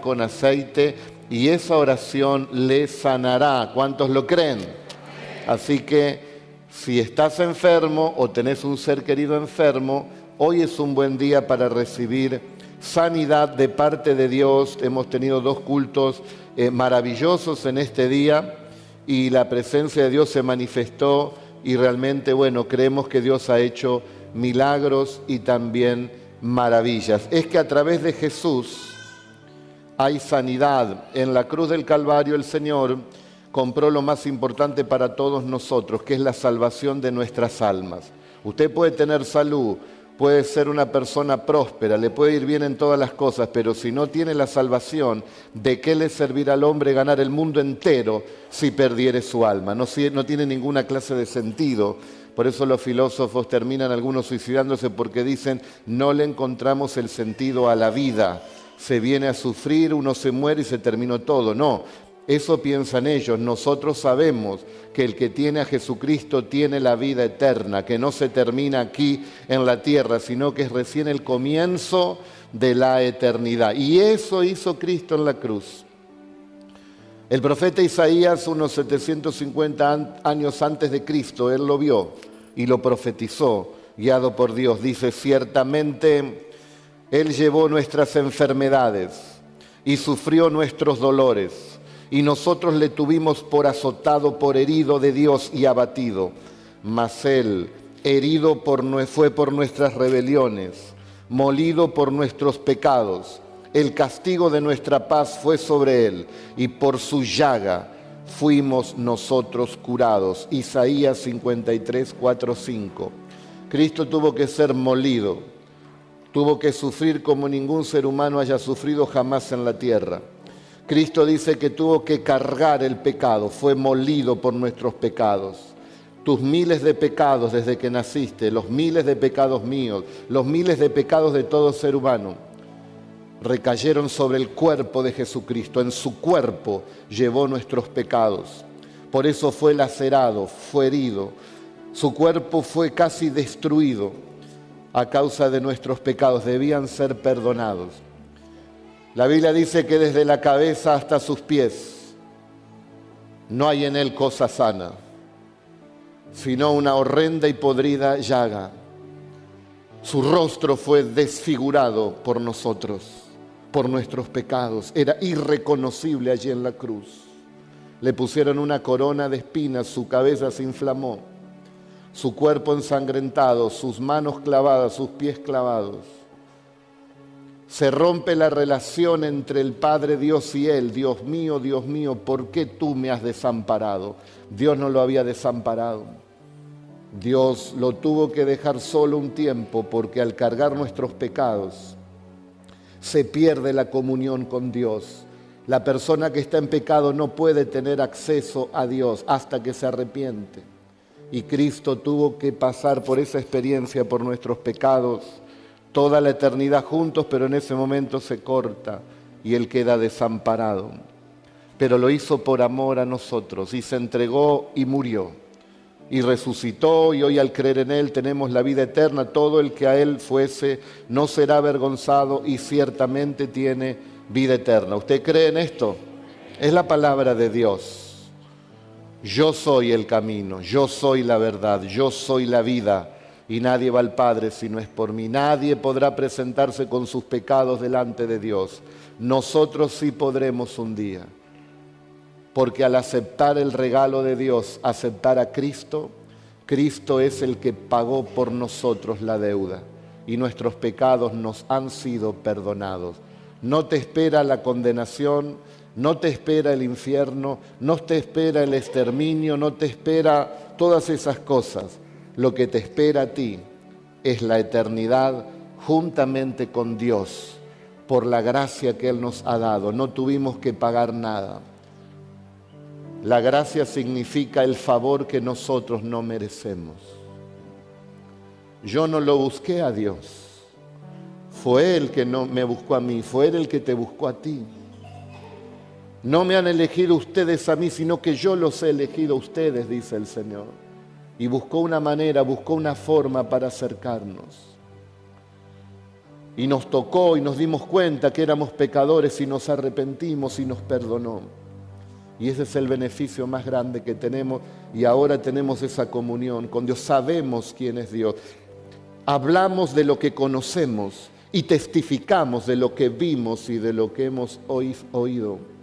con aceite y esa oración le sanará. ¿Cuántos lo creen? Así que si estás enfermo o tenés un ser querido enfermo, hoy es un buen día para recibir sanidad de parte de Dios. Hemos tenido dos cultos eh, maravillosos en este día y la presencia de Dios se manifestó y realmente, bueno, creemos que Dios ha hecho milagros y también maravillas. Es que a través de Jesús, hay sanidad. En la cruz del Calvario el Señor compró lo más importante para todos nosotros, que es la salvación de nuestras almas. Usted puede tener salud, puede ser una persona próspera, le puede ir bien en todas las cosas, pero si no tiene la salvación, ¿de qué le servirá al hombre ganar el mundo entero si perdiere su alma? No, no tiene ninguna clase de sentido. Por eso los filósofos terminan algunos suicidándose porque dicen, no le encontramos el sentido a la vida se viene a sufrir, uno se muere y se terminó todo. No, eso piensan ellos. Nosotros sabemos que el que tiene a Jesucristo tiene la vida eterna, que no se termina aquí en la tierra, sino que es recién el comienzo de la eternidad. Y eso hizo Cristo en la cruz. El profeta Isaías, unos 750 años antes de Cristo, él lo vio y lo profetizó, guiado por Dios. Dice, ciertamente él llevó nuestras enfermedades y sufrió nuestros dolores, y nosotros le tuvimos por azotado, por herido de Dios y abatido. Mas Él, herido por, fue por nuestras rebeliones, molido por nuestros pecados. El castigo de nuestra paz fue sobre Él, y por su llaga fuimos nosotros curados. Isaías 53, 4, 5. Cristo tuvo que ser molido tuvo que sufrir como ningún ser humano haya sufrido jamás en la tierra. Cristo dice que tuvo que cargar el pecado, fue molido por nuestros pecados. Tus miles de pecados desde que naciste, los miles de pecados míos, los miles de pecados de todo ser humano, recayeron sobre el cuerpo de Jesucristo. En su cuerpo llevó nuestros pecados. Por eso fue lacerado, fue herido. Su cuerpo fue casi destruido a causa de nuestros pecados, debían ser perdonados. La Biblia dice que desde la cabeza hasta sus pies no hay en él cosa sana, sino una horrenda y podrida llaga. Su rostro fue desfigurado por nosotros, por nuestros pecados. Era irreconocible allí en la cruz. Le pusieron una corona de espinas, su cabeza se inflamó su cuerpo ensangrentado, sus manos clavadas, sus pies clavados. Se rompe la relación entre el Padre Dios y Él. Dios mío, Dios mío, ¿por qué tú me has desamparado? Dios no lo había desamparado. Dios lo tuvo que dejar solo un tiempo porque al cargar nuestros pecados se pierde la comunión con Dios. La persona que está en pecado no puede tener acceso a Dios hasta que se arrepiente y Cristo tuvo que pasar por esa experiencia, por nuestros pecados, toda la eternidad juntos, pero en ese momento se corta y Él queda desamparado. Pero lo hizo por amor a nosotros y se entregó y murió y resucitó y hoy al creer en Él tenemos la vida eterna. Todo el que a Él fuese no será avergonzado y ciertamente tiene vida eterna. ¿Usted cree en esto? Es la palabra de Dios. Yo soy el camino, yo soy la verdad, yo soy la vida y nadie va al Padre si no es por mí. Nadie podrá presentarse con sus pecados delante de Dios. Nosotros sí podremos un día, porque al aceptar el regalo de Dios, aceptar a Cristo, Cristo es el que pagó por nosotros la deuda y nuestros pecados nos han sido perdonados. No te espera la condenación, no te espera el infierno, no te espera el exterminio, no te espera todas esas cosas. Lo que te espera a ti es la eternidad juntamente con Dios por la gracia que Él nos ha dado. No tuvimos que pagar nada. La gracia significa el favor que nosotros no merecemos. Yo no lo busqué a Dios. Fue Él que no me buscó a mí, fue Él el que te buscó a ti. No me han elegido ustedes a mí, sino que yo los he elegido a ustedes, dice el Señor. Y buscó una manera, buscó una forma para acercarnos. y nos tocó y nos dimos cuenta que éramos pecadores y nos arrepentimos y nos perdonó. Y ese es el beneficio más grande que tenemos y ahora tenemos esa comunión con Dios. Sabemos quién es Dios. Hablamos de lo que conocemos y testificamos de lo que vimos y de lo que hemos oído.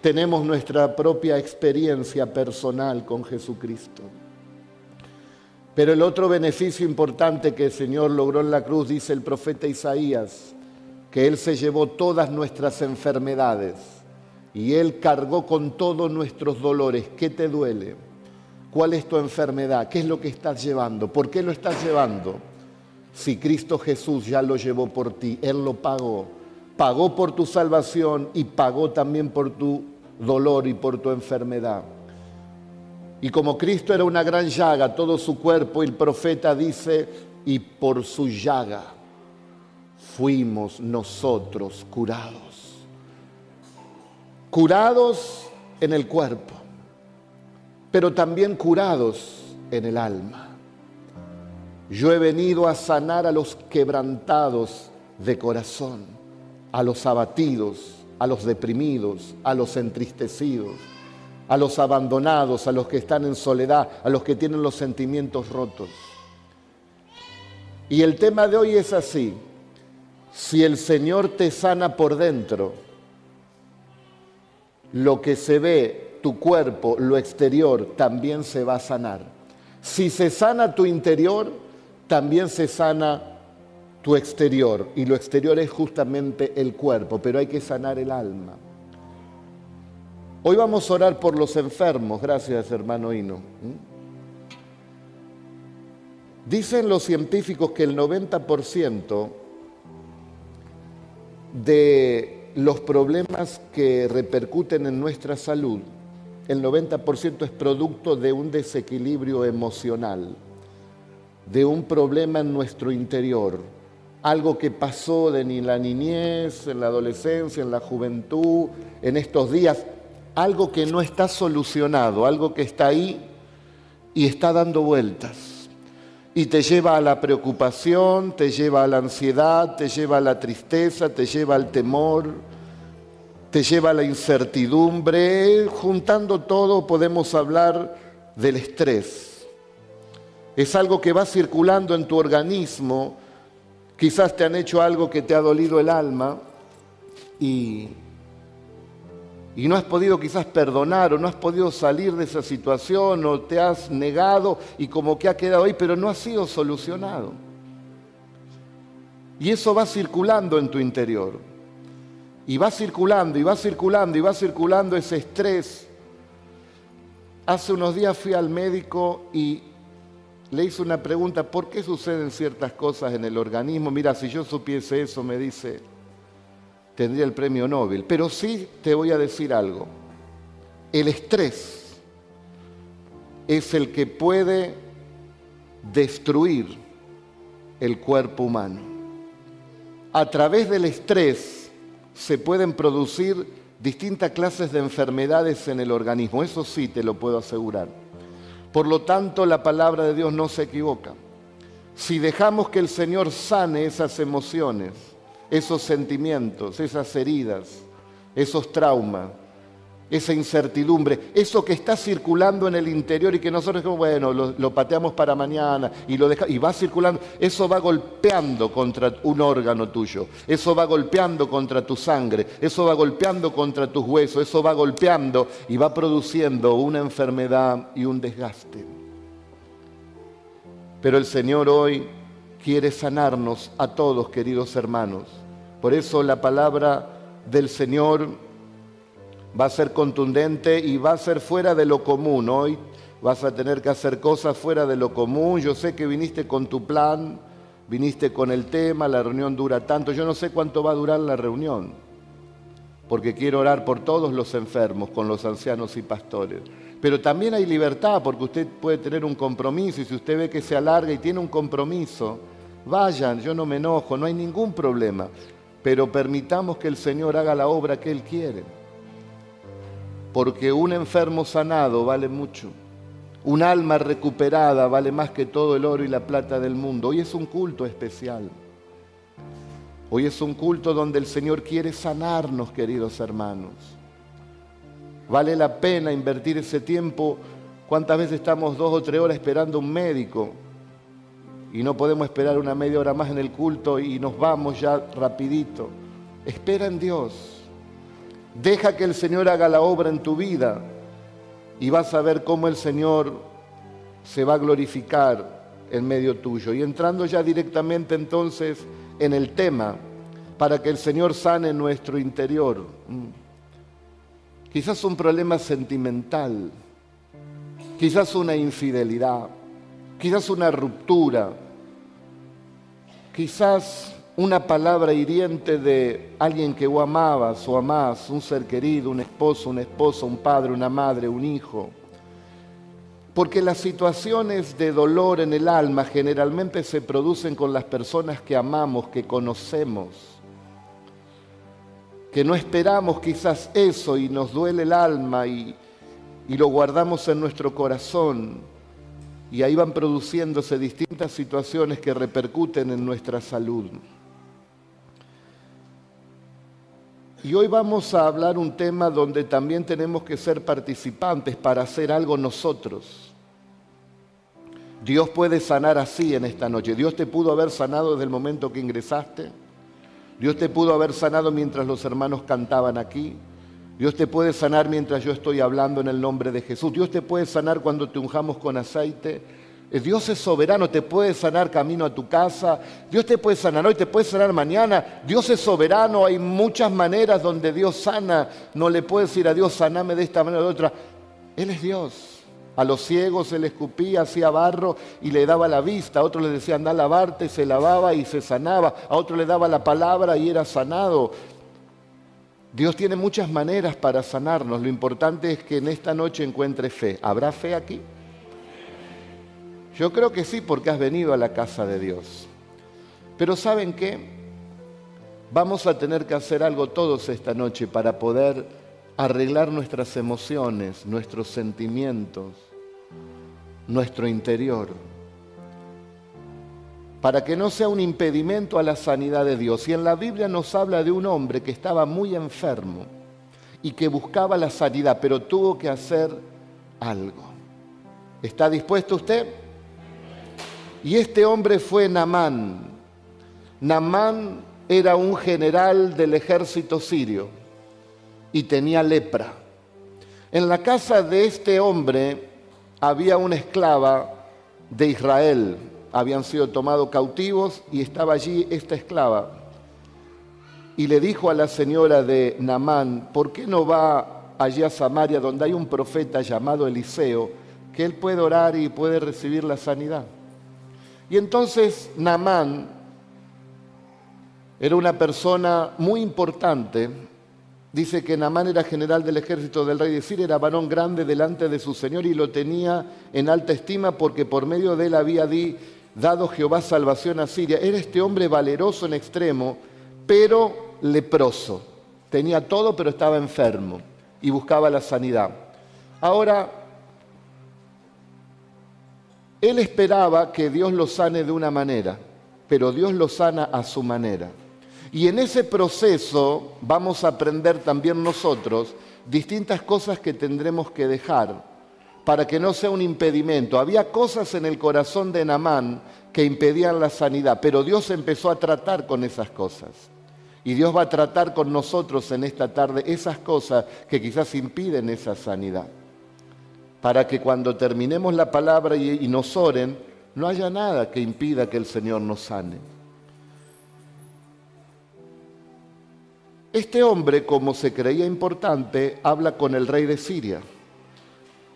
Tenemos nuestra propia experiencia personal con Jesucristo. Pero el otro beneficio importante que el Señor logró en la cruz, dice el profeta Isaías, que Él se llevó todas nuestras enfermedades y Él cargó con todos nuestros dolores. ¿Qué te duele? ¿Cuál es tu enfermedad? ¿Qué es lo que estás llevando? ¿Por qué lo estás llevando? Si Cristo Jesús ya lo llevó por ti, Él lo pagó. Pagó por tu salvación y pagó también por tu dolor y por tu enfermedad. Y como Cristo era una gran llaga, todo su cuerpo, el profeta dice, y por su llaga fuimos nosotros curados. Curados en el cuerpo, pero también curados en el alma. Yo he venido a sanar a los quebrantados de corazón, a los abatidos, a los deprimidos, a los entristecidos a los abandonados, a los que están en soledad, a los que tienen los sentimientos rotos. Y el tema de hoy es así. Si el Señor te sana por dentro, lo que se ve, tu cuerpo, lo exterior, también se va a sanar. Si se sana tu interior, también se sana tu exterior. Y lo exterior es justamente el cuerpo, pero hay que sanar el alma. Hoy vamos a orar por los enfermos, gracias hermano Hino. Dicen los científicos que el 90% de los problemas que repercuten en nuestra salud, el 90% es producto de un desequilibrio emocional, de un problema en nuestro interior, algo que pasó en la niñez, en la adolescencia, en la juventud, en estos días, algo que no está solucionado, algo que está ahí y está dando vueltas. Y te lleva a la preocupación, te lleva a la ansiedad, te lleva a la tristeza, te lleva al temor, te lleva a la incertidumbre. Juntando todo podemos hablar del estrés. Es algo que va circulando en tu organismo. Quizás te han hecho algo que te ha dolido el alma y y no has podido quizás perdonar o no has podido salir de esa situación o te has negado y como que ha quedado ahí, pero no ha sido solucionado. Y eso va circulando en tu interior. Y va circulando y va circulando y va circulando ese estrés. Hace unos días fui al médico y le hice una pregunta, ¿por qué suceden ciertas cosas en el organismo? Mira, si yo supiese eso, me dice, tendría el premio Nobel. Pero sí te voy a decir algo. El estrés es el que puede destruir el cuerpo humano. A través del estrés se pueden producir distintas clases de enfermedades en el organismo. Eso sí te lo puedo asegurar. Por lo tanto, la palabra de Dios no se equivoca. Si dejamos que el Señor sane esas emociones, esos sentimientos, esas heridas, esos traumas, esa incertidumbre, eso que está circulando en el interior y que nosotros, bueno, lo, pateamos para mañana y lo deja, y va circulando, eso va golpeando contra un órgano tuyo, eso va golpeando contra tu sangre, eso va golpeando contra tus huesos, eso va golpeando y va produciendo una enfermedad y un desgaste. Pero el Señor hoy quiere sanarnos a todos, queridos hermanos. Por eso la palabra del Señor va a ser contundente y va a ser fuera de lo común. Hoy vas a tener que hacer cosas fuera de lo común. Yo sé que viniste con tu plan, viniste con el tema, la reunión dura tanto. Yo no sé cuánto va a durar la reunión, porque quiero orar por todos los enfermos, con los ancianos y pastores. Pero también hay libertad, porque usted puede tener un compromiso y si usted ve que se alarga y tiene un compromiso, vayan, yo no me enojo, no hay ningún problema pero permitamos que el Señor haga la obra que Él quiere. Porque un enfermo sanado vale mucho. Un alma recuperada vale más que todo el oro y la plata del mundo. Hoy es un culto especial. Hoy es un culto donde el Señor quiere sanarnos, queridos hermanos. Vale la pena invertir ese tiempo. ¿Cuántas veces estamos dos o tres horas esperando un médico y no podemos esperar una media hora más en el culto y nos vamos ya rapidito? Espera en Dios. Deja que el Señor haga la obra en tu vida y vas a ver cómo el Señor se va a glorificar en medio tuyo. Y entrando ya directamente entonces en el tema, para que el Señor sane nuestro interior. Quizás un problema sentimental, quizás una infidelidad, quizás una ruptura, quizás una palabra hiriente de alguien que vos amabas o amás, un ser querido, un esposo, una esposa, un padre, una madre, un hijo. Porque las situaciones de dolor en el alma generalmente se producen con las personas que amamos, que conocemos, que no esperamos quizás eso y nos duele el alma y, y lo guardamos en nuestro corazón y ahí van produciéndose distintas situaciones que repercuten en nuestra salud. Y hoy vamos a hablar un tema donde también tenemos que ser participantes para hacer algo nosotros. Dios puede sanar así en esta noche. Dios te pudo haber sanado desde el momento que ingresaste. Dios te pudo haber sanado mientras los hermanos cantaban aquí. Dios te puede sanar mientras yo estoy hablando en el nombre de Jesús. Dios te puede sanar cuando te unjamos con aceite. Eh, Dios es soberano, te puede sanar camino a tu casa. Dios te puede sanar hoy, te puede sanar mañana. Dios es soberano, hay muchas maneras donde Dios sana. No le puedes decir a Dios, saname de esta manera o de otra. Él es Dios. A los ciegos se le escupía, hacía barro y le daba la vista. A otros le decía, anda a lavarte, se lavaba y se sanaba. A otro le daba la palabra y era sanado. Dios tiene muchas maneras para sanarnos. Lo importante es que en esta noche encuentre fe. ¿Habrá fe aquí? Yo creo que sí, porque has venido a la casa de Dios. Pero ¿saben qué? Vamos a tener que hacer algo todos esta noche para poder arreglar nuestras emociones, nuestros sentimientos, nuestro interior, para que no sea un impedimento a la sanidad de Dios. Y en la Biblia nos habla de un hombre que estaba muy enfermo y que buscaba la sanidad, pero tuvo que hacer algo. ¿Está dispuesto usted? Y este hombre fue Namán. Namán era un general del ejército sirio y tenía lepra. En la casa de este hombre había una esclava de Israel. Habían sido tomados cautivos y estaba allí esta esclava. Y le dijo a la señora de Namán, ¿por qué no va allí a Samaria donde hay un profeta llamado Eliseo, que él puede orar y puede recibir la sanidad? Y entonces Namán era una persona muy importante. Dice que Namán era general del ejército del rey de Siria, era varón grande delante de su señor y lo tenía en alta estima porque por medio de él había dado Jehová salvación a Siria. Era este hombre valeroso en extremo, pero leproso. Tenía todo, pero estaba enfermo y buscaba la sanidad. Ahora, él esperaba que Dios lo sane de una manera, pero Dios lo sana a su manera. Y en ese proceso vamos a aprender también nosotros distintas cosas que tendremos que dejar para que no sea un impedimento. Había cosas en el corazón de Namán que impedían la sanidad, pero Dios empezó a tratar con esas cosas. Y Dios va a tratar con nosotros en esta tarde esas cosas que quizás impiden esa sanidad para que cuando terminemos la palabra y, nos oren, no haya nada que impida que el Señor nos sane. Este hombre, como se creía importante, habla con el rey de Siria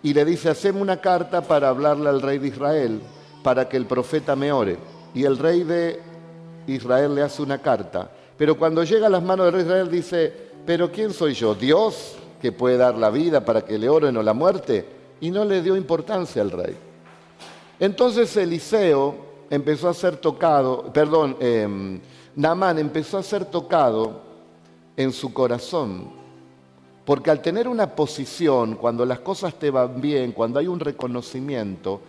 y le dice, haceme una carta para hablarle al rey de Israel, para que el profeta me ore. Y el rey de Israel le hace una carta. Pero cuando llega a las manos del rey de Israel dice, pero ¿quién soy yo? ¿Dios que puede dar la vida para que le oren o la muerte? Y no le dio importancia al rey. Entonces Eliseo empezó a ser tocado, perdón, eh, Naamán empezó a ser tocado en su corazón, porque al tener una posición, cuando las cosas te van bien, cuando hay un reconocimiento,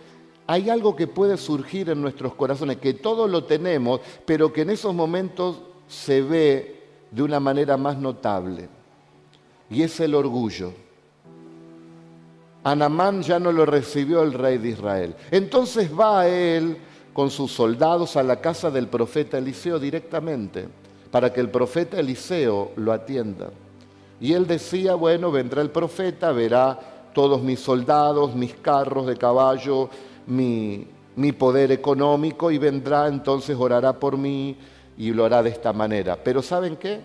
hay algo que puede surgir en nuestros corazones, que todos lo tenemos, pero que en esos momentos se ve de una manera más notable, y es el orgullo. Anamán ya no lo recibió el rey de Israel. Entonces va a él con sus soldados a la casa del profeta Eliseo directamente, para que el profeta Eliseo lo atienda. Y él decía, bueno, vendrá el profeta, verá todos mis soldados, mis carros de caballo, mi, mi poder económico y vendrá, entonces orará por mí y lo hará de esta manera. Pero ¿saben qué?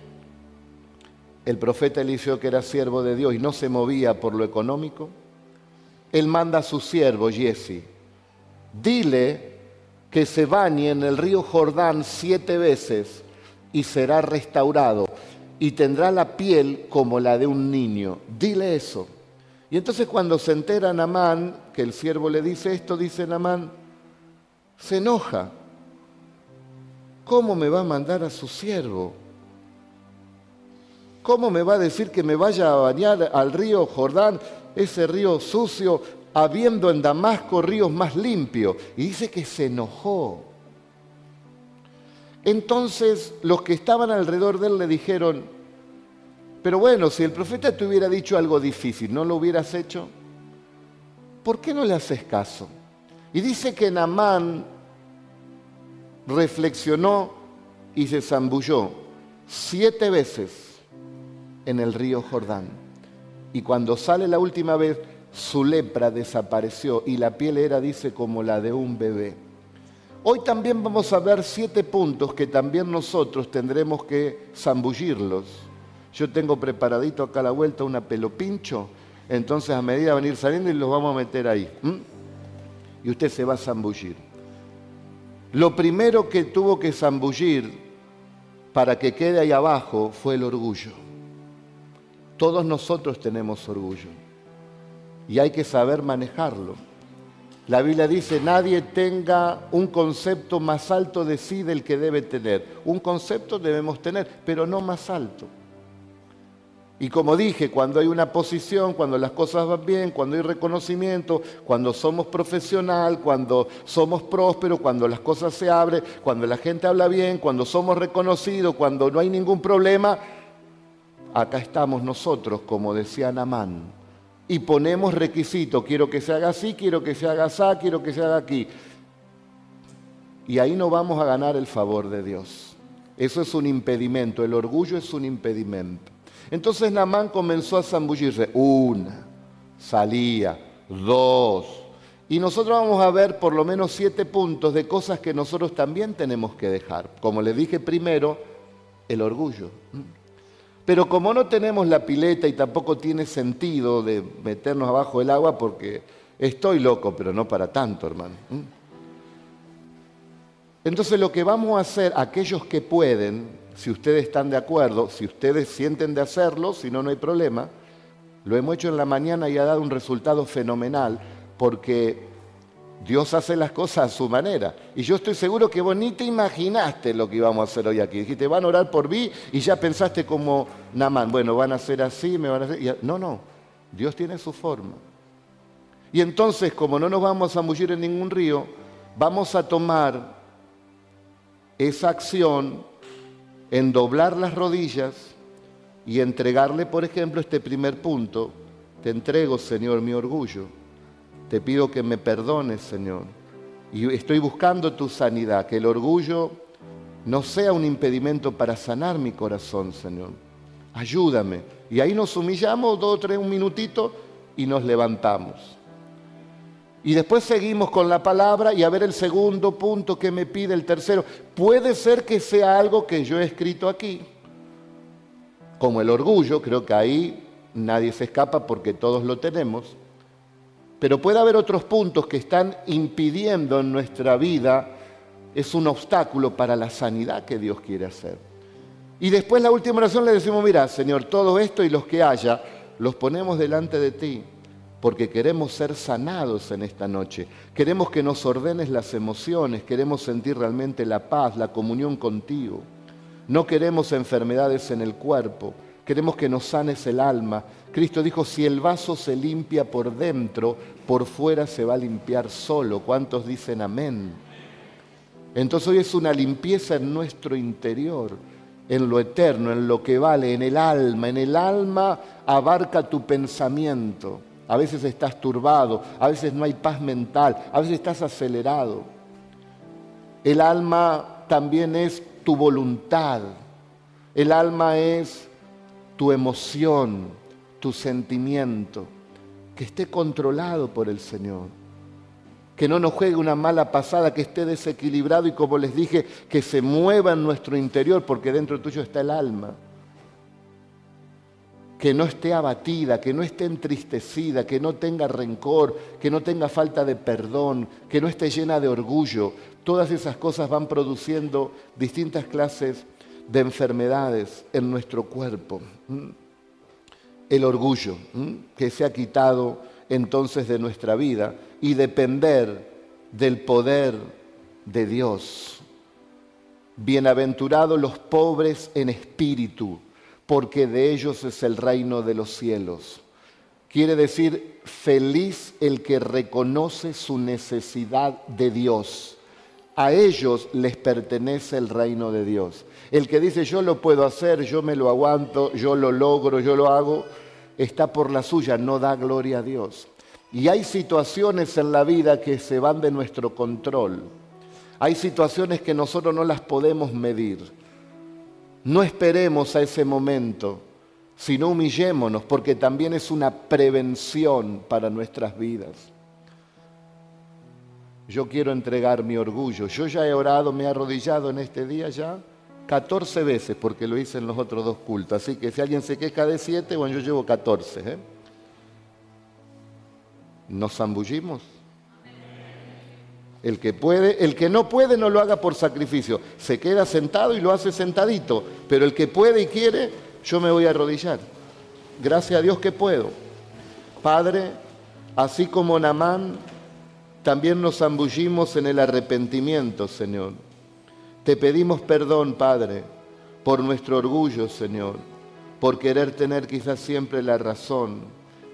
El profeta Eliseo, que era siervo de Dios y no se movía por lo económico, él manda a su siervo, Jesse, dile que se bañe en el río Jordán siete veces y será restaurado y tendrá la piel como la de un niño. Dile eso. Y entonces cuando se entera Namán, que el siervo le dice esto, dice Namán, se enoja. ¿Cómo me va a mandar a su siervo? ¿Cómo me va a decir que me vaya a bañar al río Jordán, ese río sucio, habiendo en Damasco ríos más limpios? Y dice que se enojó. Entonces los que estaban alrededor de él le dijeron, pero bueno, si el profeta te hubiera dicho algo difícil, ¿no lo hubieras hecho? ¿Por qué no le haces caso? Y dice que Namán reflexionó y se zambulló siete veces en el río Jordán. Y cuando sale la última vez, su lepra desapareció y la piel era, dice, como la de un bebé. Hoy también vamos a ver siete puntos que también nosotros tendremos que zambullirlos. Yo tengo preparadito acá a la vuelta una pelo pincho, entonces a medida van a ir saliendo y los vamos a meter ahí. Y usted se va a zambullir. Lo primero que tuvo que zambullir para que quede ahí abajo fue el orgullo. Todos nosotros tenemos orgullo y hay que saber manejarlo. La Biblia dice, nadie tenga un concepto más alto de sí del que debe tener. Un concepto debemos tener, pero no más alto. Y como dije, cuando hay una posición, cuando las cosas van bien, cuando hay reconocimiento, cuando somos profesional, cuando somos prósperos, cuando las cosas se abren, cuando la gente habla bien, cuando somos reconocidos, cuando no hay ningún problema, acá estamos nosotros, como decía Namán, y ponemos requisitos, quiero que se haga así, quiero que se haga así, quiero que se haga aquí. Y ahí no vamos a ganar el favor de Dios. Eso es un impedimento, el orgullo es un impedimento. Entonces Namán comenzó a zambullirse. Una, salía, dos. Y nosotros vamos a ver por lo menos siete puntos de cosas que nosotros también tenemos que dejar. Como le dije primero, el orgullo. Pero como no tenemos la pileta y tampoco tiene sentido de meternos abajo del agua porque estoy loco, pero no para tanto, hermano. Entonces lo que vamos a hacer, aquellos que pueden, si ustedes están de acuerdo, si ustedes sienten de hacerlo, si no, no hay problema. Lo hemos hecho en la mañana y ha dado un resultado fenomenal porque Dios hace las cosas a su manera. Y yo estoy seguro que vos ni te imaginaste lo que íbamos a hacer hoy aquí. Dijiste, van a orar por mí y ya pensaste como Namán, bueno, van a hacer así, me van a hacer... No, no, Dios tiene su forma. Y entonces, como no nos vamos a zamullir en ningún río, vamos a tomar esa acción en doblar las rodillas y entregarle, por ejemplo, este primer punto. Te entrego, Señor, mi orgullo. Te pido que me perdones, Señor. Y estoy buscando tu sanidad, que el orgullo no sea un impedimento para sanar mi corazón, Señor. Ayúdame. Y ahí nos humillamos dos o tres, un minutito y nos levantamos. Y después seguimos con la palabra y a ver el segundo punto que me pide el tercero. Puede ser que sea algo que yo he escrito aquí, como el orgullo, creo que ahí nadie se escapa porque todos lo tenemos, pero puede haber otros puntos que están impidiendo en nuestra vida, es un obstáculo para la sanidad que Dios quiere hacer. Y después la última oración le decimos, mira, Señor, todo esto y los que haya, los ponemos delante de ti porque queremos ser sanados en esta noche. Queremos que nos ordenes las emociones, queremos sentir realmente la paz, la comunión contigo. No queremos enfermedades en el cuerpo, queremos que nos sanes el alma. Cristo dijo, si el vaso se limpia por dentro, por fuera se va a limpiar solo. ¿Cuántos dicen amén? Entonces hoy es una limpieza en nuestro interior. en lo eterno, en lo que vale, en el alma. En el alma abarca tu pensamiento. A veces estás turbado, a veces no hay paz mental, a veces estás acelerado. El alma también es tu voluntad. El alma es tu emoción, tu sentimiento, que esté controlado por el Señor. Que no nos juegue una mala pasada, que esté desequilibrado y como les dije, que se mueva en nuestro interior, porque dentro tuyo está el alma. Que no esté abatida, que no esté entristecida, que no tenga rencor, que no tenga falta de perdón, que no esté llena de orgullo. Todas esas cosas van produciendo distintas clases de enfermedades en nuestro cuerpo. El orgullo que se ha quitado entonces de nuestra vida y depender del poder de Dios. Bienaventurados los pobres en espíritu, porque de ellos es el reino de los cielos. Quiere decir, feliz el que reconoce su necesidad de Dios. A ellos les pertenece el reino de Dios. El que dice yo lo puedo hacer, yo me lo aguanto, yo lo logro, yo lo hago, está por la suya, no da gloria a Dios. Y hay situaciones en la vida que se van de nuestro control. Hay situaciones que nosotros no las podemos medir. No esperemos a ese momento, sino humillémonos, porque también es una prevención para nuestras vidas. Yo quiero entregar mi orgullo. Yo ya he orado, me he arrodillado en este día ya 14 veces porque lo hice en los otros dos cultos. Así que si alguien se queja de 7, bueno, yo llevo 14. ¿eh? ¿Nos zambullimos? El que puede, el que no puede no lo haga por sacrificio. Se queda sentado y lo hace sentadito. Pero el que puede y quiere, yo me voy a arrodillar. Gracias a Dios que puedo. Padre, así como Namán, también nos zambullimos en el arrepentimiento, Señor te pedimos perdón, Padre, por nuestro orgullo, Señor, por querer tener quizás siempre la razón,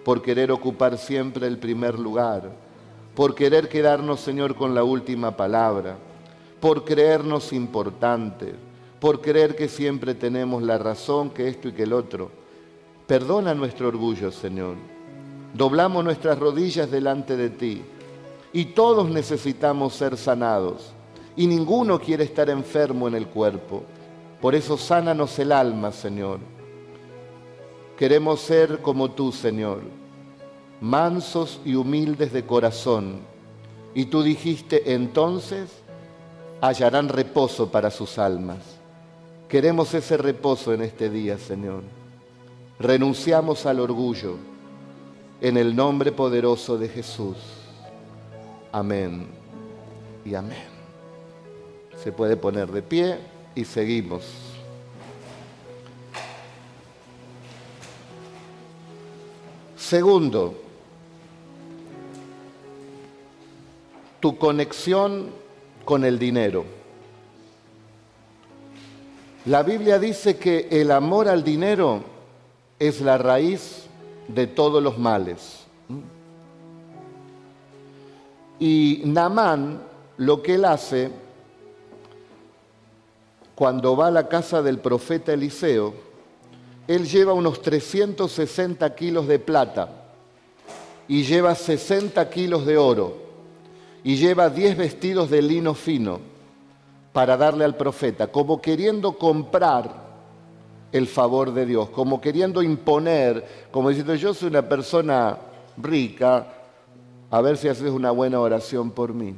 por querer ocupar siempre el primer lugar, por querer quedarnos, Señor, con la última palabra, por creernos importantes, por creer que siempre tenemos la razón, que esto y que el otro. Perdona nuestro orgullo, Señor. Doblamos nuestras rodillas delante de ti y todos necesitamos ser sanados y ninguno quiere estar enfermo en el cuerpo. Por eso sánanos el alma, Señor. Queremos ser como tú, Señor, mansos y humildes de corazón. Y tú dijiste, entonces hallarán reposo para sus almas. Queremos ese reposo en este día, Señor. Renunciamos al orgullo en el nombre poderoso de Jesús. Amén y amén. Se puede poner de pie y seguimos. Segundo, tu conexión con el dinero. La Biblia dice que el amor al dinero es la raíz de todos los males. Y Namán lo que él hace cuando va a la casa del profeta Eliseo, él lleva unos 360 kilos de plata y lleva 60 kilos de oro y lleva 10 vestidos de lino fino para darle al profeta, como queriendo comprar el favor de Dios, como queriendo imponer, como diciendo yo soy una persona rica, a ver si haces una buena oración por mí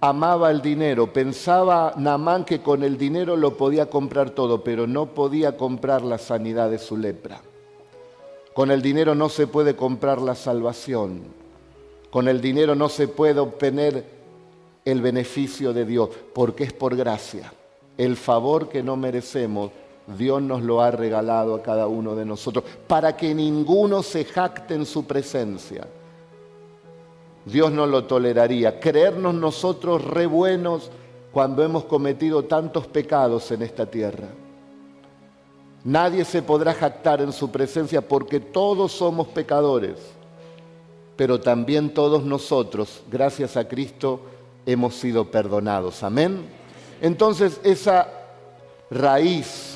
amaba el dinero. Pensaba Namán que con el dinero lo podía comprar todo, pero no podía comprar la sanidad de su lepra. Con el dinero no se puede comprar la salvación. Con el dinero no se puede obtener el beneficio de Dios, porque es por gracia. El favor que no merecemos, Dios nos lo ha regalado a cada uno de nosotros, para que ninguno se jacte en su presencia. Dios no lo toleraría. Creernos nosotros re buenos cuando hemos cometido tantos pecados en esta tierra. Nadie se podrá jactar en su presencia porque todos somos pecadores, pero también todos nosotros, gracias a Cristo, hemos sido perdonados. Amén. Entonces esa raíz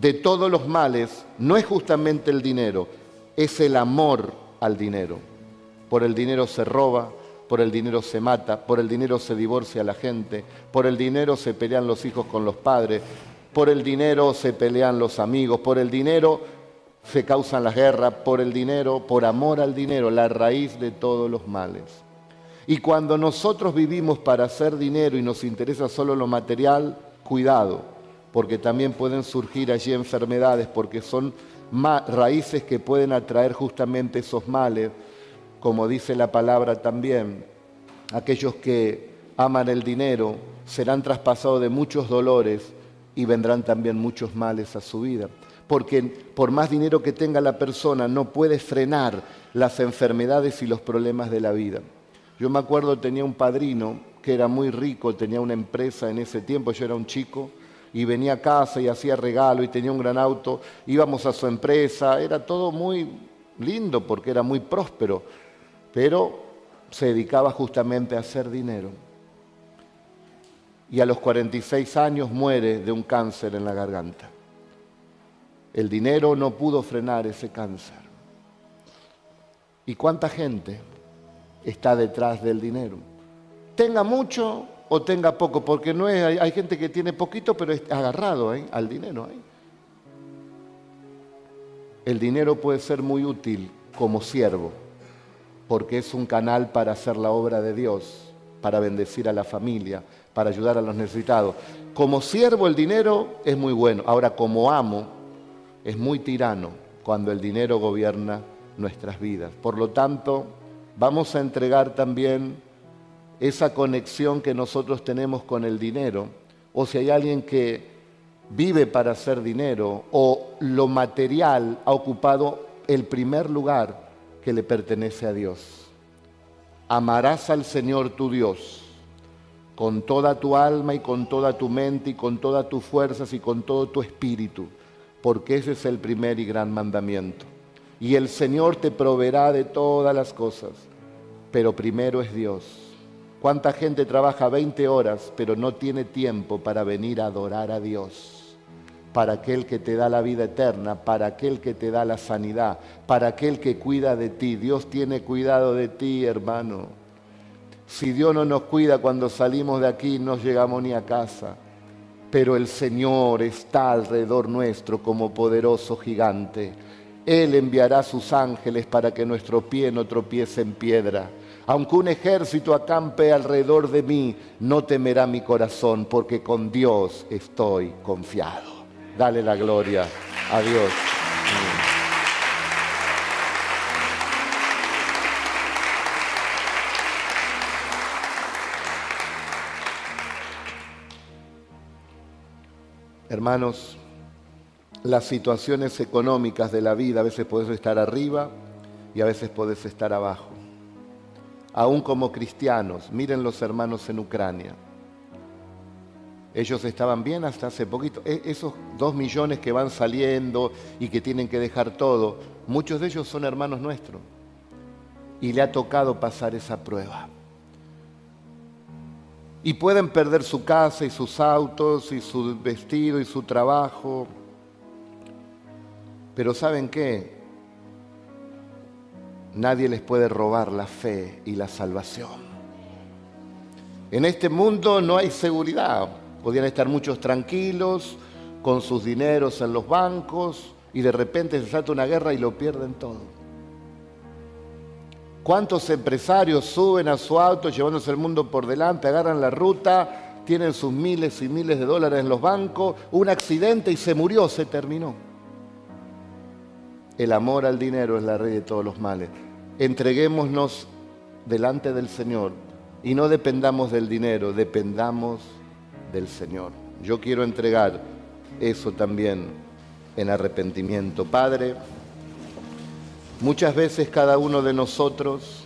de todos los males no es justamente el dinero, es el amor al dinero. Por el dinero se roba, por el dinero se mata, por el dinero se divorcia la gente, por el dinero se pelean los hijos con los padres, por el dinero se pelean los amigos, por el dinero se causan las guerras, por el dinero, por amor al dinero, la raíz de todos los males. Y cuando nosotros vivimos para hacer dinero y nos interesa solo lo material, cuidado, porque también pueden surgir allí enfermedades, porque son raíces que pueden atraer justamente esos males, como dice la palabra también, aquellos que aman el dinero serán traspasados de muchos dolores y vendrán también muchos males a su vida. Porque por más dinero que tenga la persona no puede frenar las enfermedades y los problemas de la vida. Yo me acuerdo, tenía un padrino que era muy rico, tenía una empresa en ese tiempo, yo era un chico, y venía a casa y hacía regalo y tenía un gran auto, íbamos a su empresa, era todo muy lindo porque era muy próspero, pero se dedicaba justamente a hacer dinero. Y a los 46 años muere de un cáncer en la garganta. El dinero no pudo frenar ese cáncer. ¿Y cuánta gente está detrás del dinero? Tenga mucho o tenga poco, porque no es, hay, gente que tiene poquito pero es agarrado ¿eh? al dinero. ¿eh? El dinero puede ser muy útil como siervo porque es un canal para hacer la obra de Dios, para bendecir a la familia, para ayudar a los necesitados. Como siervo el dinero es muy bueno, ahora como amo es muy tirano cuando el dinero gobierna nuestras vidas. Por lo tanto, vamos a entregar también esa conexión que nosotros tenemos con el dinero, o si hay alguien que vive para hacer dinero o lo material ha ocupado el primer lugar, que le pertenece a Dios. Amarás al Señor tu Dios con toda tu alma y con toda tu mente y con todas tus fuerzas y con todo tu espíritu, porque ese es el primer y gran mandamiento. Y el Señor te proveerá de todas las cosas, pero primero es Dios. ¿Cuánta gente trabaja 20 horas pero no tiene tiempo para venir a adorar a Dios? para aquel que te da la vida eterna, para aquel que te da la sanidad, para aquel que cuida de ti. Dios tiene cuidado de ti, hermano. Si Dios no nos cuida cuando salimos de aquí, no llegamos ni a casa. Pero el Señor está alrededor nuestro como poderoso gigante. Él enviará sus ángeles para que nuestro pie no tropiece en piedra. Aunque un ejército acampe alrededor de mí, no temerá mi corazón, porque con Dios estoy confiado. Dale la gloria a Dios. Hermanos, las situaciones económicas de la vida, a veces puedes estar arriba y a veces puedes estar abajo. Aún como cristianos, miren los hermanos en Ucrania. Ellos estaban bien hasta hace poquito. E, esos dos millones que van saliendo y que tienen que dejar todo, muchos de ellos son hermanos nuestros. Y le ha tocado pasar esa prueba. Y pueden perder su casa y sus autos y su vestido y su trabajo. Pero ¿saben qué? Nadie les puede robar la fe y la salvación. En este mundo no hay seguridad. Podían estar muchos tranquilos, con sus dineros en los bancos, y de repente se salta una guerra y lo pierden todo. ¿Cuántos empresarios suben a su auto llevándose el mundo por delante, agarran la ruta, tienen sus miles y miles de dólares en los bancos, un accidente y se murió, se terminó? El amor al dinero es la rey de todos los males. Entreguémonos delante del Señor y no dependamos del dinero, dependamos del Señor. Yo quiero entregar eso también en arrepentimiento. Padre, muchas veces cada uno de nosotros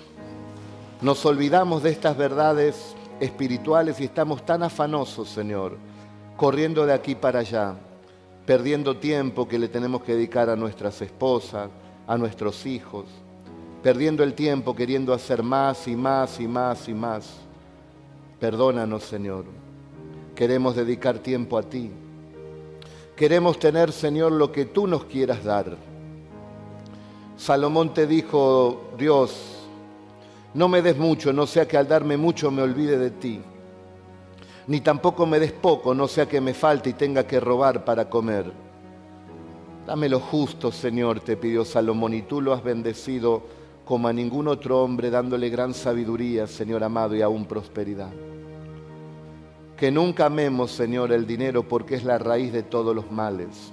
nos olvidamos de estas verdades espirituales y estamos tan afanosos, Señor, corriendo de aquí para allá, perdiendo tiempo que le tenemos que dedicar a nuestras esposas, a nuestros hijos, perdiendo el tiempo queriendo hacer más y más y más y más. Perdónanos, Señor queremos dedicar tiempo a ti. Queremos tener, Señor, lo que tú nos quieras dar. Salomón te dijo, Dios, no me des mucho, no sea que al darme mucho me olvide de ti. Ni tampoco me des poco, no sea que me falte y tenga que robar para comer. Dame lo justo, Señor, te pidió Salomón, y tú lo has bendecido como a ningún otro hombre, dándole gran sabiduría, Señor amado, y aún prosperidad. Que nunca amemos, Señor, el dinero porque es la raíz de todos los males.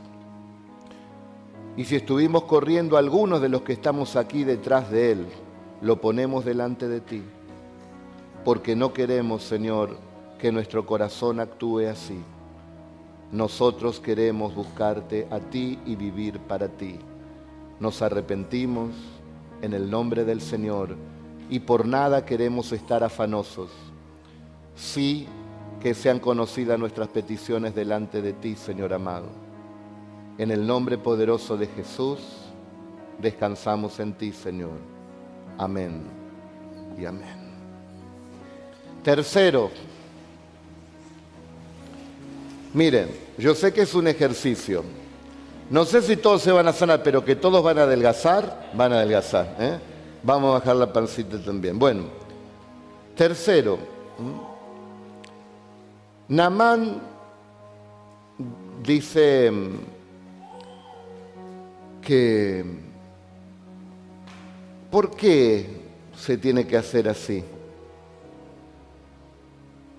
Y si estuvimos corriendo algunos de los que estamos aquí detrás de Él, lo ponemos delante de ti, porque no queremos, Señor, que nuestro corazón actúe así. Nosotros queremos buscarte a ti y vivir para ti. Nos arrepentimos en el nombre del Señor y por nada queremos estar afanosos. Sí que sean conocidas nuestras peticiones delante de ti, Señor amado. En el nombre poderoso de Jesús, descansamos en ti, Señor. Amén y amén. Tercero, Miren, yo sé que es un ejercicio. No sé si todos se van a sanar, pero que todos van a adelgazar, van a adelgazar. ¿eh? Vamos a bajar la pancita también. Bueno, tercero, Namán dice que, ¿por qué se tiene que hacer así?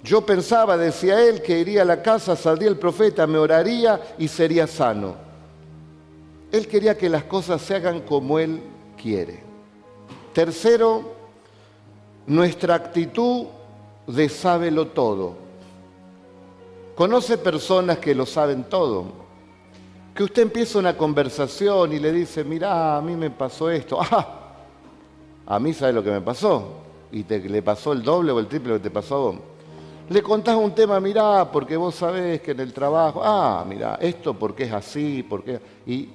Yo pensaba, decía él, que iría a la casa, saldría el profeta, me oraría y sería sano. Él quería que las cosas se hagan como él quiere. Tercero, nuestra actitud de sábelo todo. Conoce personas que lo saben todo. Que usted empieza una conversación y le dice, mira, a mí me pasó esto. Ah, a mí sabe lo que me pasó. Y te, le pasó el doble o el triple que te pasó. Le contás un tema, mirá, porque vos sabés que en el trabajo, ah, mirá, esto porque es así, porque... Y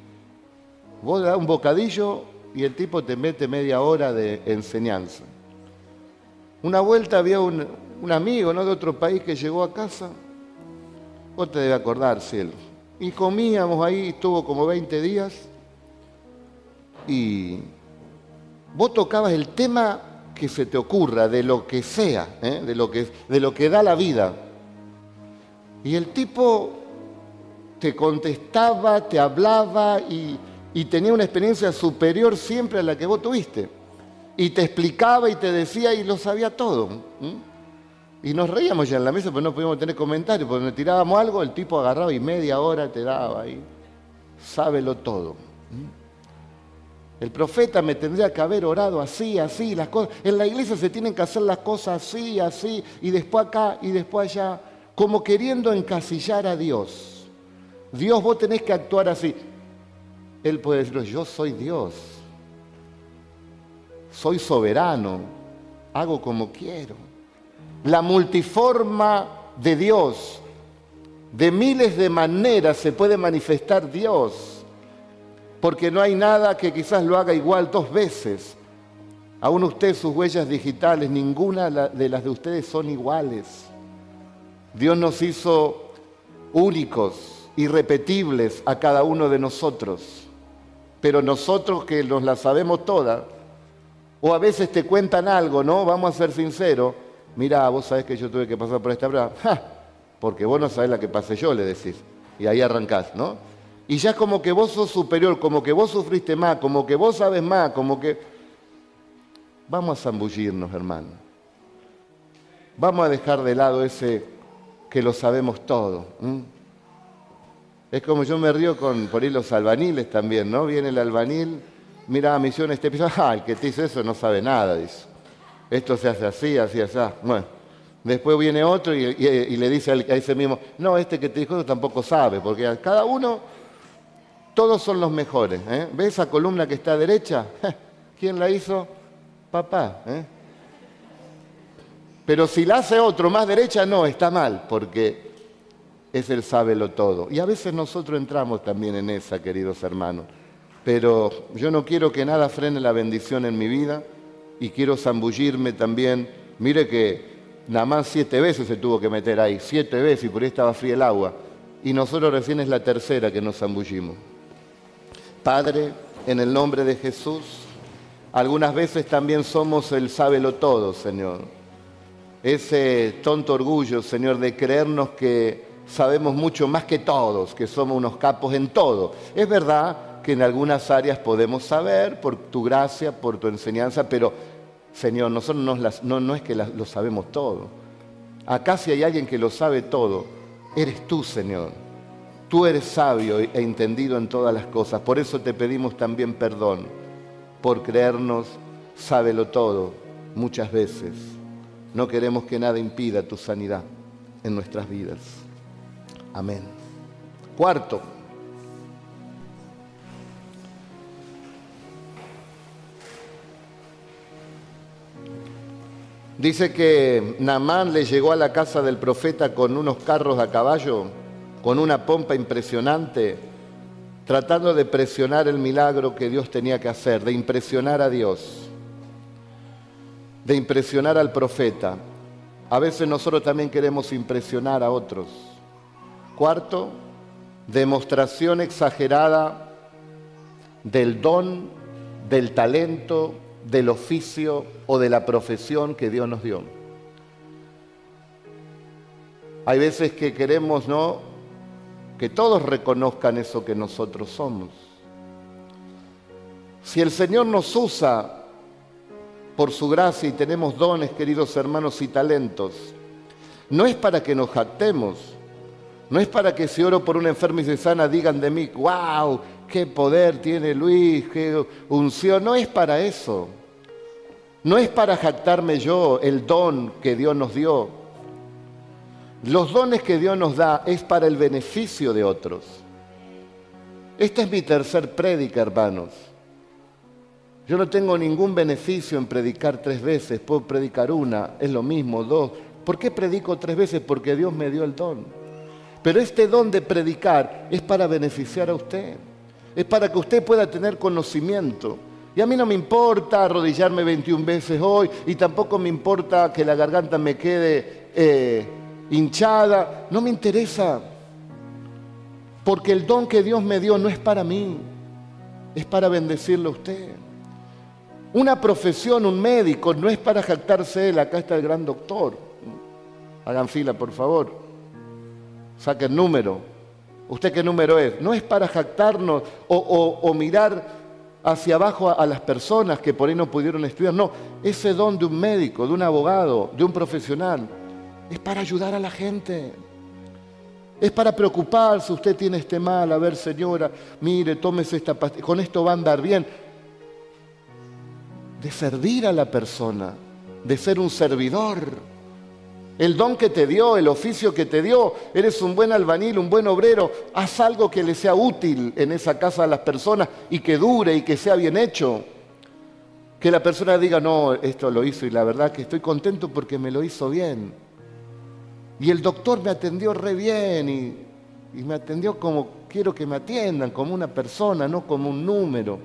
vos le das un bocadillo y el tipo te mete media hora de enseñanza. Una vuelta había un, amigo ¿no? de otro país que llegó a casa, vos te debe acordar, cielo. Y comíamos ahí, estuvo como 20 días, y vos tocabas el tema que se te ocurra, de lo que sea, ¿eh? de, lo que, de lo que da la vida. Y el tipo te contestaba, te hablaba y, tenía una experiencia superior siempre a la que vos tuviste. Y te explicaba y te decía y lo sabía todo. Y nos reíamos ya en la mesa, pero no podíamos tener comentarios, porque nos tirábamos algo, el tipo agarraba y media hora te daba ahí. Sábelo todo. El profeta me tendría que haber orado así, así, las cosas. En la iglesia se tienen que hacer las cosas así, así, y después acá y después allá, como queriendo encasillar a Dios. Dios, vos tenés que actuar así. Él puede decir, yo soy Dios, soy soberano, hago como quiero. La multiforma de Dios, de miles de maneras se puede manifestar Dios porque no hay nada que quizás lo haga igual dos veces. Aún usted, sus huellas digitales, ninguna de las de ustedes son iguales. Dios nos hizo únicos, irrepetibles a cada uno de nosotros. Pero nosotros que nos la sabemos todas, o a veces te cuentan algo, ¿no? Vamos a ser sinceros. Mira, vos sabés que yo tuve que pasar por esta prueba. Porque vos no sabés la que pasé yo, le decís. Y ahí arrancás, ¿no? Y ya como que vos sos superior, como que vos sufriste más, como que vos sabes más, como que... Vamos a zambullirnos, hermano. Vamos a dejar de lado ese que lo sabemos todo. Es como yo me río con por ahí los albaniles también, ¿no? Viene el albanil, mira a misión este episodio, ah, el que te dice eso no sabe nada, dice. Esto se hace así, así, así. Bueno, después viene otro y, le dice a ese mismo, no, este que te dijo eso tampoco sabe, porque cada uno todos son los mejores. ¿eh? ¿Ves esa columna que está derecha? ¿Quién la hizo? Papá. ¿eh? Pero si la hace otro más derecha, no, está mal, porque es el sábelo todo. Y a veces nosotros entramos también en esa, queridos hermanos. Pero yo no quiero que nada frene la bendición en mi vida y quiero zambullirme también. Mire que nada más siete veces se tuvo que meter ahí, siete veces, y por ahí estaba fría el agua. y nosotros recién es la tercera que nos zambullimos. Padre, en el nombre de Jesús, algunas veces también somos el sábelo todo, Señor. Ese tonto orgullo, Señor, de creernos que sabemos mucho más que todos, que somos unos capos en todo. Es verdad que en algunas áreas podemos saber por tu gracia, por tu enseñanza, pero Señor, nosotros no, no, es que lo sabemos todo. Acá si hay alguien que lo sabe todo, eres tú, Señor. Tú eres sabio e entendido en todas las cosas. Por eso te pedimos también perdón por creernos sábelo todo muchas veces. No queremos que nada impida tu sanidad en nuestras vidas. Amén. Cuarto, Dice que Naamán le llegó a la casa del profeta con unos carros a caballo, con una pompa impresionante, tratando de presionar el milagro que Dios tenía que hacer, de impresionar a Dios, de impresionar al profeta. A veces nosotros también queremos impresionar a otros. Cuarto, demostración exagerada del don, del talento, del oficio o de la profesión que Dios nos dio. Hay veces que queremos, ¿no? Que todos reconozcan eso que nosotros somos. Si el Señor nos usa por su gracia y tenemos dones, queridos hermanos, y talentos, no es para que nos jactemos, no es para que si oro por una enferma y se sana digan de mí, wow, qué poder tiene Luis, qué unción. No es para eso. No es para jactarme yo el don que Dios nos dio. Los dones que Dios nos da es para el beneficio de otros. Esta es mi tercer prédica, hermanos. Yo no tengo ningún beneficio en predicar tres veces, puedo predicar una, es lo mismo, dos. ¿Por qué predico tres veces? Porque Dios me dio el don. Pero este don de predicar es para beneficiar a usted, es para que usted pueda tener conocimiento y a mí no me importa arrodillarme 21 veces hoy y tampoco me importa que la garganta me quede eh, hinchada. No me interesa. Porque el don que Dios me dio no es para mí, es para bendecirle a usted. Una profesión, un médico, no es para jactarse él. Acá está el gran doctor. Hagan fila, por favor. Saquen el número. ¿Usted qué número es? No es para jactarnos o mirar hacia abajo a, las personas que por ahí no pudieron estudiar. No, ese don de un médico, de un abogado, de un profesional, es para ayudar a la gente. Es para preocuparse, usted tiene este mal, a ver señora, mire, tómese esta pastilla, con esto va a andar bien. De servir a la persona, de ser un servidor. El don que te dio, el oficio que te dio, eres un buen albanil, un buen obrero, haz algo que le sea útil en esa casa a las personas y que dure y que sea bien hecho. Que la persona diga, no, esto lo hizo y la verdad que estoy contento porque me lo hizo bien. Y el doctor me atendió re bien y, me atendió como quiero que me atiendan, como una persona, no como un número.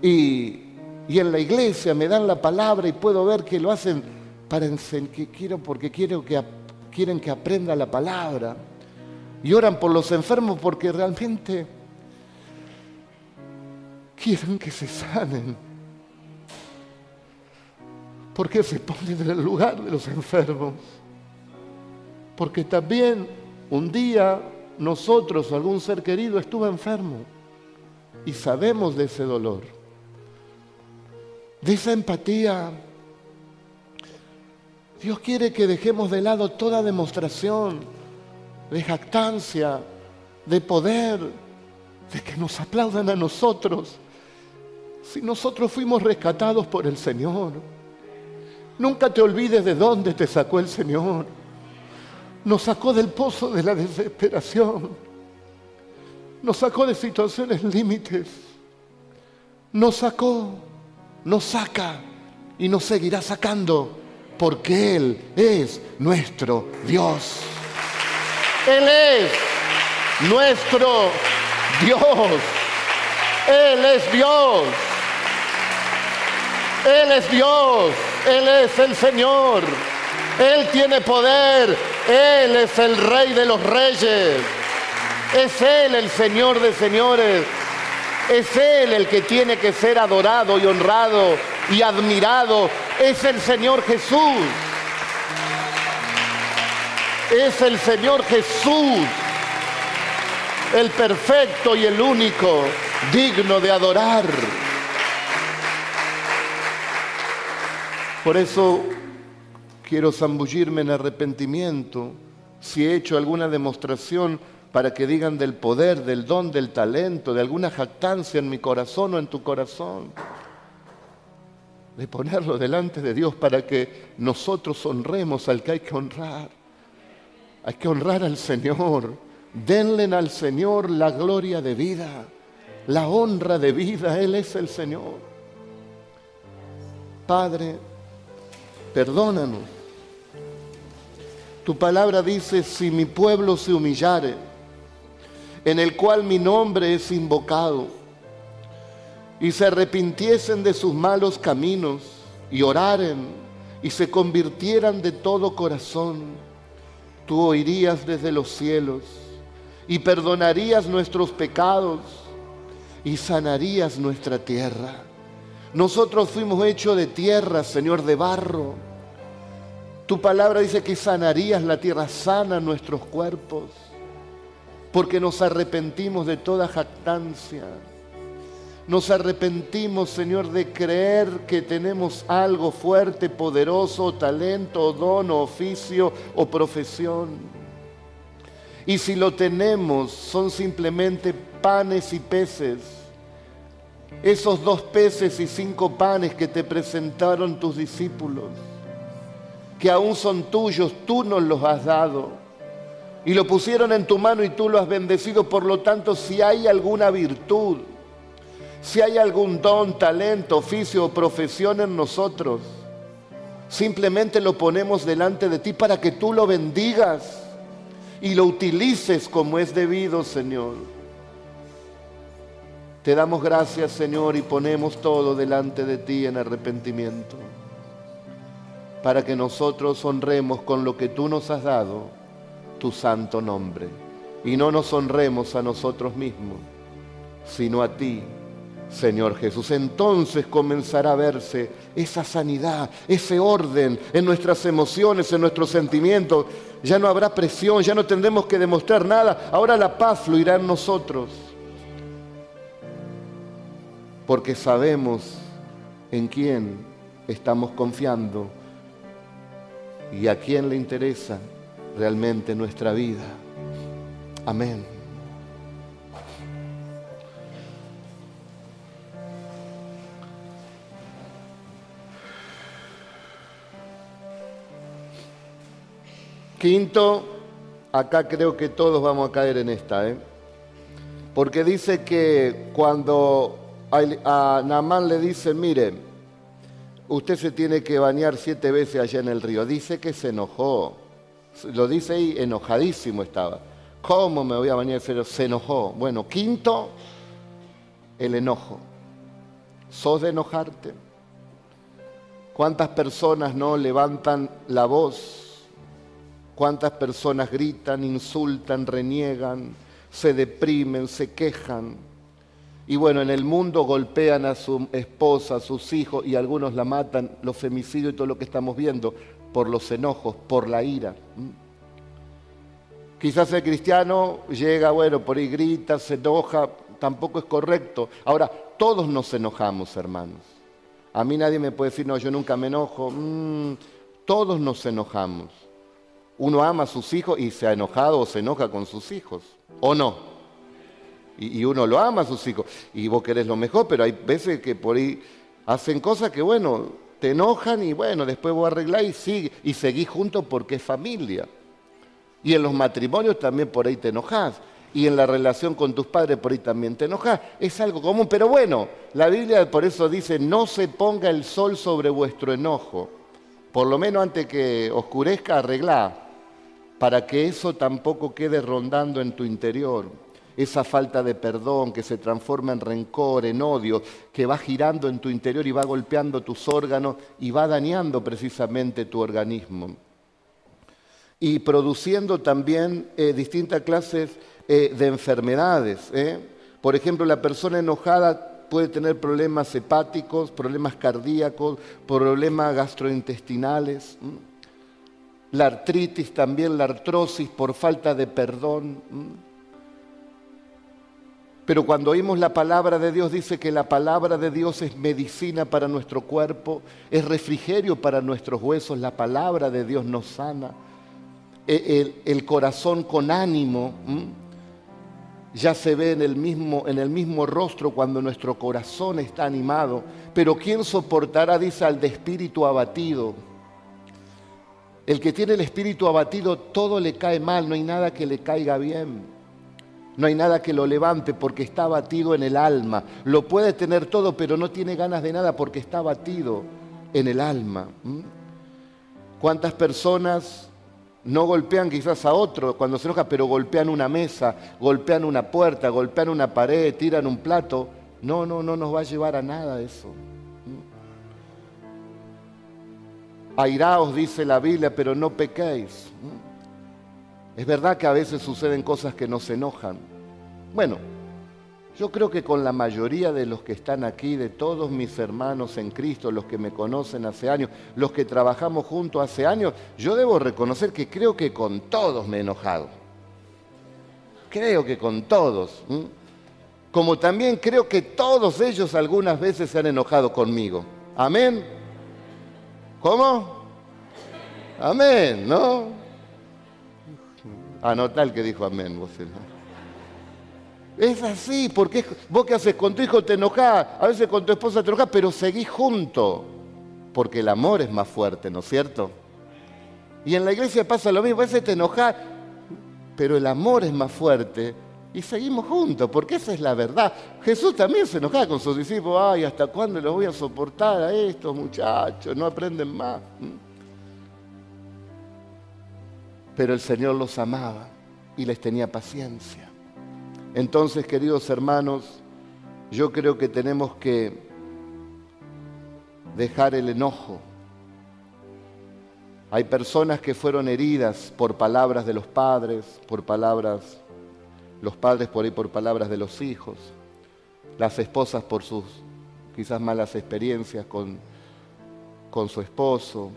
Y, y en la iglesia me dan la palabra y puedo ver que lo hacen para que quiero porque quiero que quieren que aprenda la palabra y oran por los enfermos porque realmente quieren que se sanen. Porque se ponen en el lugar de los enfermos. Porque también un día nosotros o algún ser querido estuvo enfermo y sabemos de ese dolor, de esa empatía Dios quiere que dejemos de lado toda demostración de jactancia, de poder, de que nos aplaudan a nosotros. Si nosotros fuimos rescatados por el Señor, nunca te olvides de dónde te sacó el Señor. Nos sacó del pozo de la desesperación. Nos sacó de situaciones límites. Nos sacó, nos saca y nos seguirá sacando porque Él es nuestro Dios. Él es nuestro Dios. Él es Dios. Él es Dios. Él es el Señor. Él tiene poder Él es el rey de los reyes. Es Él el Señor de señores. Es Él el que tiene que ser adorado y honrado y admirado. Es el Señor Jesús. Es el Señor Jesús. El perfecto y el único, digno de adorar. Por eso quiero zambullirme en arrepentimiento si he hecho alguna demostración para que digan del poder, del don, del talento, de alguna jactancia en mi corazón o en tu corazón. De ponerlo delante de Dios para que nosotros honremos al que hay que honrar. Hay que honrar al Señor. Denle al Señor la gloria de vida, la honra de vida. Él es el Señor. Padre, perdónanos. Tu palabra dice, si mi pueblo se humillare, en el cual mi nombre es invocado, y se arrepintiesen de sus malos caminos, y oraren, y se convirtieran de todo corazón, tú oirías desde los cielos, y perdonarías nuestros pecados, y sanarías nuestra tierra. Nosotros fuimos hechos de tierra, Señor, de barro. Tu palabra dice que sanarías la tierra, sana nuestros cuerpos porque nos arrepentimos de toda jactancia. Nos arrepentimos, Señor, de creer que tenemos algo fuerte, poderoso, talento, don, oficio o profesión. Y si lo tenemos, son simplemente panes y peces. Esos dos peces y cinco panes que te presentaron tus discípulos, que aún son tuyos, tú nos los has dado y lo pusieron en tu mano y tú lo has bendecido. Por lo tanto, si hay alguna virtud, si hay algún don, talento, oficio o profesión en nosotros, simplemente lo ponemos delante de ti para que tú lo bendigas y lo utilices como es debido, Señor. Te damos gracias, Señor, y ponemos todo delante de ti en arrepentimiento, para que nosotros honremos con lo que tú nos has dado tu santo nombre y no nos honremos a nosotros mismos, sino a ti, Señor Jesús. Entonces comenzará a verse esa sanidad, ese orden en nuestras emociones, en nuestros sentimientos. Ya no habrá presión, ya no tendremos que demostrar nada. Ahora la paz fluirá en nosotros. Porque sabemos en quién estamos confiando y a quién le interesa realmente nuestra vida. Amén. Quinto, acá creo que todos vamos a caer en esta, ¿eh? porque dice que cuando a Namán le dice, mire, usted se tiene que bañar siete veces allá en el río, dice que se enojó. Lo dice ahí, enojadísimo estaba. ¿Cómo me voy a bañar? Se enojó. Bueno, quinto, el enojo. ¿Sos de enojarte? ¿Cuántas personas no levantan la voz? ¿Cuántas personas gritan, insultan, reniegan, se deprimen, se quejan? Y bueno, en el mundo golpean a su esposa, a sus hijos y algunos la matan, los femicidios y todo lo que estamos viendo por los enojos, por la ira. Quizás el cristiano llega, bueno, por ahí grita, se enoja, tampoco es correcto. Ahora, todos nos enojamos, hermanos. A mí nadie me puede decir, no, yo nunca me enojo. Mm, todos nos enojamos. Uno ama a sus hijos y se ha enojado o se enoja con sus hijos, ¿o no? Y, uno lo ama a sus hijos y vos querés lo mejor, pero hay veces que por ahí hacen cosas que, bueno, te enojan y bueno, después vos arreglás y sigue, y seguís juntos porque es familia. Y en los matrimonios también por ahí te enojás. Y en la relación con tus padres por ahí también te enojas. Es algo común, pero bueno, la Biblia por eso dice, no se ponga el sol sobre vuestro enojo. Por lo menos antes que oscurezca, arreglá, para que eso tampoco quede rondando en tu interior esa falta de perdón que se transforma en rencor, en odio, que va girando en tu interior y va golpeando tus órganos y va dañando precisamente tu organismo. y produciendo también eh, distintas clases eh, de enfermedades. ¿eh? Por ejemplo, la persona enojada puede tener problemas hepáticos, problemas cardíacos, problemas gastrointestinales. La artritis también, la artrosis por falta de perdón. Pero cuando oímos la palabra de Dios, dice que la palabra de Dios es medicina para nuestro cuerpo, es refrigerio para nuestros huesos, la palabra de Dios nos sana. E, el, corazón con ánimo ya se ve en el, mismo, en el mismo rostro cuando nuestro corazón está animado. Pero ¿quién soportará, dice, al de espíritu abatido? El que tiene el espíritu abatido, todo le cae mal, no hay nada que le caiga bien. No hay nada que lo levante porque está batido en el alma. Lo puede tener todo, pero no tiene ganas de nada porque está batido en el alma. ¿Cuántas personas no golpean quizás a otro cuando se enoja, pero golpean una mesa, golpean una puerta, golpean una pared, tiran un plato? No, no, no nos va a llevar a nada eso. Airaos, dice la Biblia, pero no pequéis. Es verdad que a veces suceden cosas que nos enojan. Bueno, yo creo que con la mayoría de los que están aquí, de todos mis hermanos en Cristo, los que me conocen hace años, los que trabajamos juntos hace años, yo debo reconocer que creo que con todos me he enojado. Creo que con todos. Como también creo que todos ellos algunas veces se han enojado conmigo. Amén. ¿Cómo? Amén, ¿no? Anota el que dijo amén. Vos, Es así, porque vos qué haces con tu hijo te enojás, a veces con tu esposa te enojás, pero seguís junto, porque el amor es más fuerte, ¿no es cierto? Y en la iglesia pasa lo mismo, a veces te enojás, pero el amor es más fuerte y seguimos juntos, porque esa es la verdad. Jesús también se enojaba con sus discípulos, ay, ¿hasta cuándo los voy a soportar a estos muchachos? No aprenden más. pero el Señor los amaba y les tenía paciencia. Entonces, queridos hermanos, yo creo que tenemos que dejar el enojo. Hay personas que fueron heridas por palabras de los padres, por palabras, los padres por ahí por palabras de los hijos, las esposas por sus quizás malas experiencias con, con su esposo,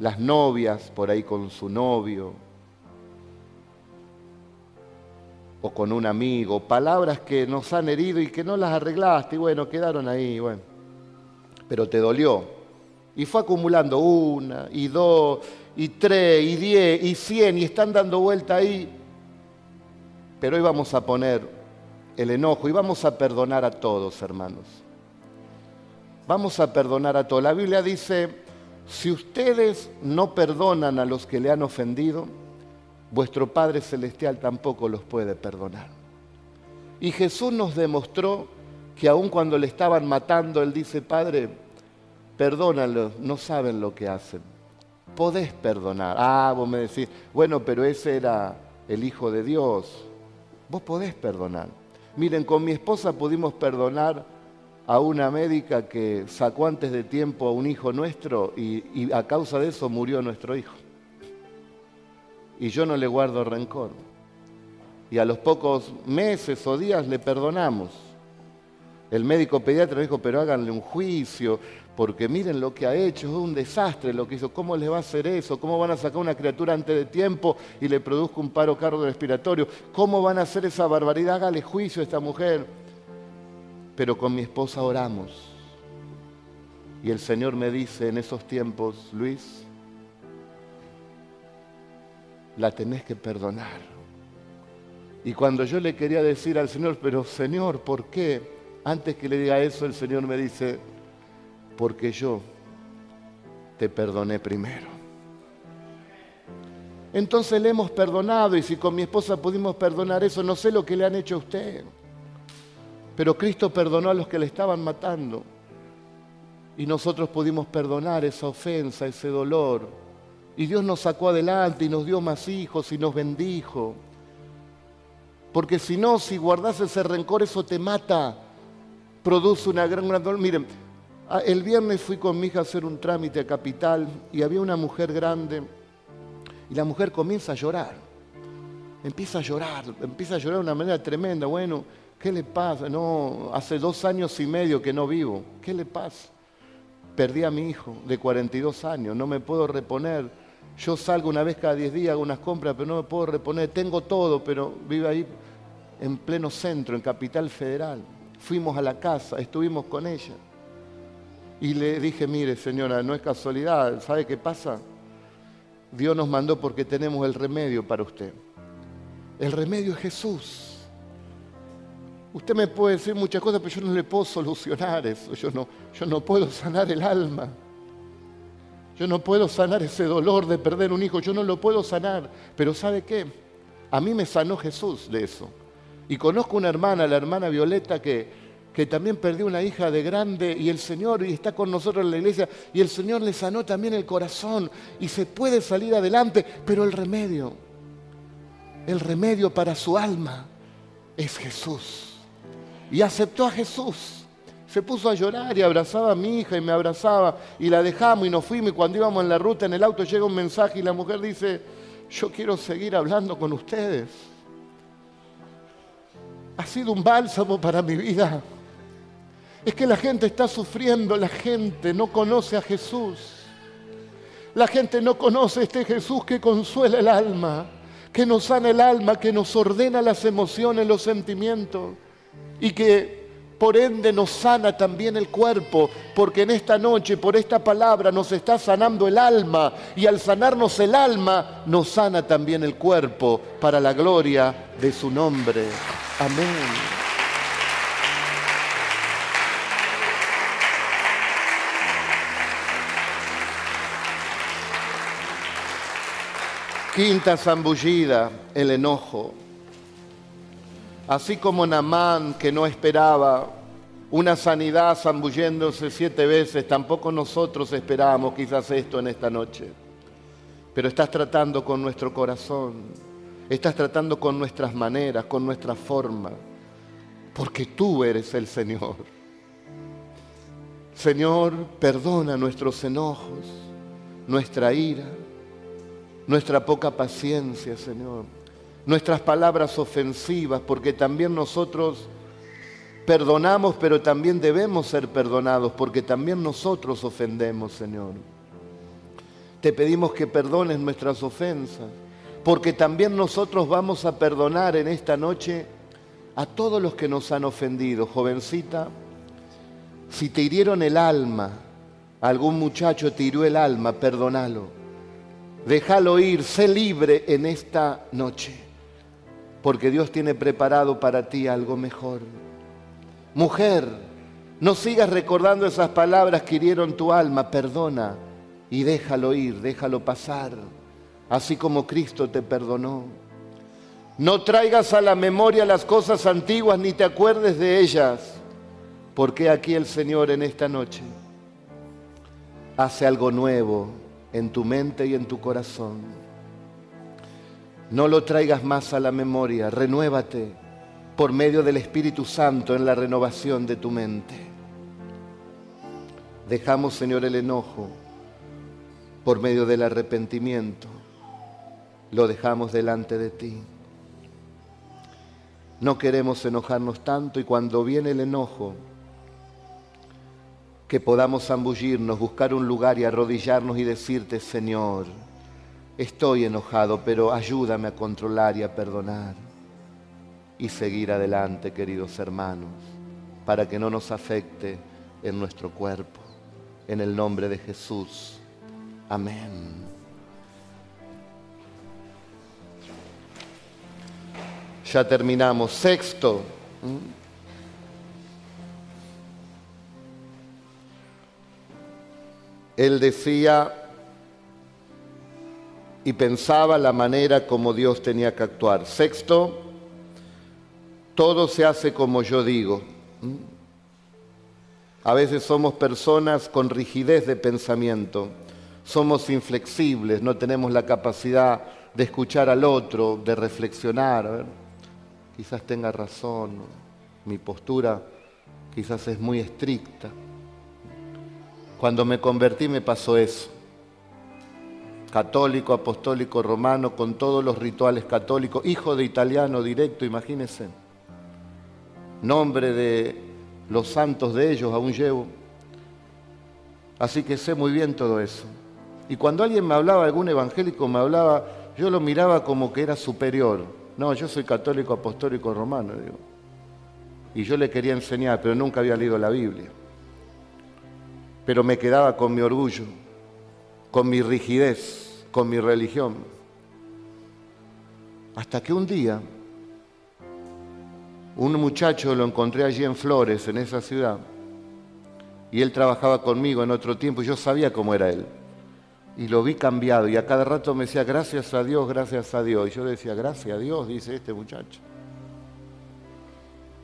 las novias por ahí con su novio o con un amigo, palabras que nos han herido y que no las arreglaste y bueno, quedaron ahí, bueno, pero te dolió. Y fue acumulando una y dos y tres y diez y cien y están dando vuelta ahí. Pero hoy vamos a poner el enojo y vamos a perdonar a todos, hermanos. Vamos a perdonar a todos. La Biblia dice, si ustedes no perdonan a los que le han ofendido, vuestro Padre Celestial tampoco los puede perdonar. Y Jesús nos demostró que aun cuando le estaban matando, Él dice, Padre, perdónalos, no saben lo que hacen. Podés perdonar. Ah, vos me decís, bueno, pero ese era el Hijo de Dios. Vos podés perdonar. Miren, con mi esposa pudimos perdonar a una médica que sacó antes de tiempo a un hijo nuestro y, a causa de eso murió nuestro hijo. Y yo no le guardo rencor. Y a los pocos meses o días le perdonamos. El médico pediatra dijo, pero háganle un juicio, porque miren lo que ha hecho, es un desastre lo que hizo, ¿cómo le va a hacer eso? ¿Cómo van a sacar una criatura antes de tiempo y le produzca un paro cardiorrespiratorio? ¿Cómo van a hacer esa barbaridad? Hágale juicio a esta mujer pero con mi esposa oramos. Y el Señor me dice en esos tiempos, Luis, la tenés que perdonar. Y cuando yo le quería decir al Señor, pero Señor, ¿por qué? Antes que le diga eso, el Señor me dice, porque yo te perdoné primero. Entonces le hemos perdonado y si con mi esposa pudimos perdonar eso, no sé lo que le han hecho a usted. Pero Cristo perdonó a los que le estaban matando. Y nosotros pudimos perdonar esa ofensa, ese dolor. Y Dios nos sacó adelante y nos dio más hijos y nos bendijo. Porque si no, si guardas ese rencor, eso te mata. Produce una gran, gran dolor. Miren, el viernes fui con mi hija a hacer un trámite a Capital y había una mujer grande Y la mujer comienza a llorar. Empieza a llorar, empieza a llorar de una manera tremenda. Bueno, ¿qué le pasa? No, hace dos años y medio que no vivo. ¿Qué le pasa? Perdí a mi hijo de 42 años, no me puedo reponer. Yo salgo una vez cada 10 días, hago unas compras, pero no me puedo reponer. Tengo todo, pero vive ahí en pleno centro, en Capital Federal. Fuimos a la casa, estuvimos con ella. Y le dije, mire señora, no es casualidad, ¿sabe qué pasa? Dios nos mandó porque tenemos el remedio para usted. El remedio es Jesús. Usted me puede decir muchas cosas, pero yo no le puedo solucionar eso. Yo no, yo no puedo sanar el alma. Yo no puedo sanar ese dolor de perder un hijo. Yo no lo puedo sanar. Pero ¿sabe qué? A mí me sanó Jesús de eso. Y conozco una hermana, la hermana Violeta, que, que también perdió una hija de grande y el Señor y está con nosotros en la iglesia y el Señor le sanó también el corazón y se puede salir adelante, pero el remedio, el remedio para su alma es Jesús. Y aceptó a Jesús. Se puso a llorar y abrazaba a mi hija y me abrazaba y la dejamos y nos fuimos y cuando íbamos en la ruta en el auto llega un mensaje y la mujer dice, yo quiero seguir hablando con ustedes ha sido un bálsamo para mi vida. Es que la gente está sufriendo, la gente no conoce a Jesús. La gente no conoce a este Jesús que consuela el alma, que nos sana el alma, que nos ordena las emociones, los sentimientos y que por ende nos sana también el cuerpo, porque en esta noche, por esta palabra, nos está sanando el alma y al sanarnos el alma, nos sana también el cuerpo para la gloria de su nombre. Amén. Quinta zambullida, el enojo. Así como Namán, que no esperaba una sanidad zambulléndose siete veces, tampoco nosotros esperábamos quizás esto en esta noche. Pero estás tratando con nuestro corazón Estás tratando con nuestras maneras, con nuestra forma, porque tú eres el Señor. Señor, perdona nuestros enojos, nuestra ira, nuestra poca paciencia, Señor, nuestras palabras ofensivas, porque también nosotros perdonamos, pero también debemos ser perdonados, porque también nosotros ofendemos, Señor. Te pedimos que perdones nuestras ofensas porque también nosotros vamos a perdonar en esta noche a todos los que nos han ofendido. Jovencita, si te hirieron el alma, algún muchacho te hirió el alma, perdónalo. Déjalo ir, sé libre en esta noche, porque Dios tiene preparado para ti algo mejor. Mujer, no sigas recordando esas palabras que hirieron tu alma, perdona y déjalo ir, déjalo pasar así como Cristo te perdonó. No traigas a la memoria las cosas antiguas ni te acuerdes de ellas, porque aquí el Señor en esta noche hace algo nuevo en tu mente y en tu corazón. No lo traigas más a la memoria, renuévate por medio del Espíritu Santo en la renovación de tu mente. Dejamos, Señor, el enojo por medio del arrepentimiento lo dejamos delante de ti. No queremos enojarnos tanto y cuando viene el enojo, que podamos zambullirnos, buscar un lugar y arrodillarnos y decirte, Señor, estoy enojado, pero ayúdame a controlar y a perdonar y seguir adelante, queridos hermanos, para que no nos afecte en nuestro cuerpo. En el nombre de Jesús. Amén. Ya terminamos. Sexto. Él decía y pensaba la manera como Dios tenía que actuar. Sexto, todo se hace como yo digo. A veces somos personas con rigidez de pensamiento, somos inflexibles, no tenemos la capacidad de escuchar al otro, de reflexionar quizás tenga razón, mi postura quizás es muy estricta. Cuando me convertí me pasó eso. Católico, apostólico, romano, con todos los rituales católicos, hijo de italiano directo, imagínense. Nombre de los santos de ellos aún llevo. Así que sé muy bien todo eso. Y cuando alguien me hablaba, algún evangélico me hablaba, yo lo miraba como que era superior. No, yo soy católico, apostólico, romano, digo. Y yo le quería enseñar, pero nunca había leído la Biblia. Pero me quedaba con mi orgullo, con mi rigidez, con mi religión. Hasta que un día, un muchacho lo encontré allí en Flores, en esa ciudad, y él trabajaba conmigo en otro tiempo y yo sabía cómo era él. Y lo vi cambiado y a cada rato me decía, gracias a Dios, gracias a Dios. Y yo decía, gracias a Dios, dice este muchacho.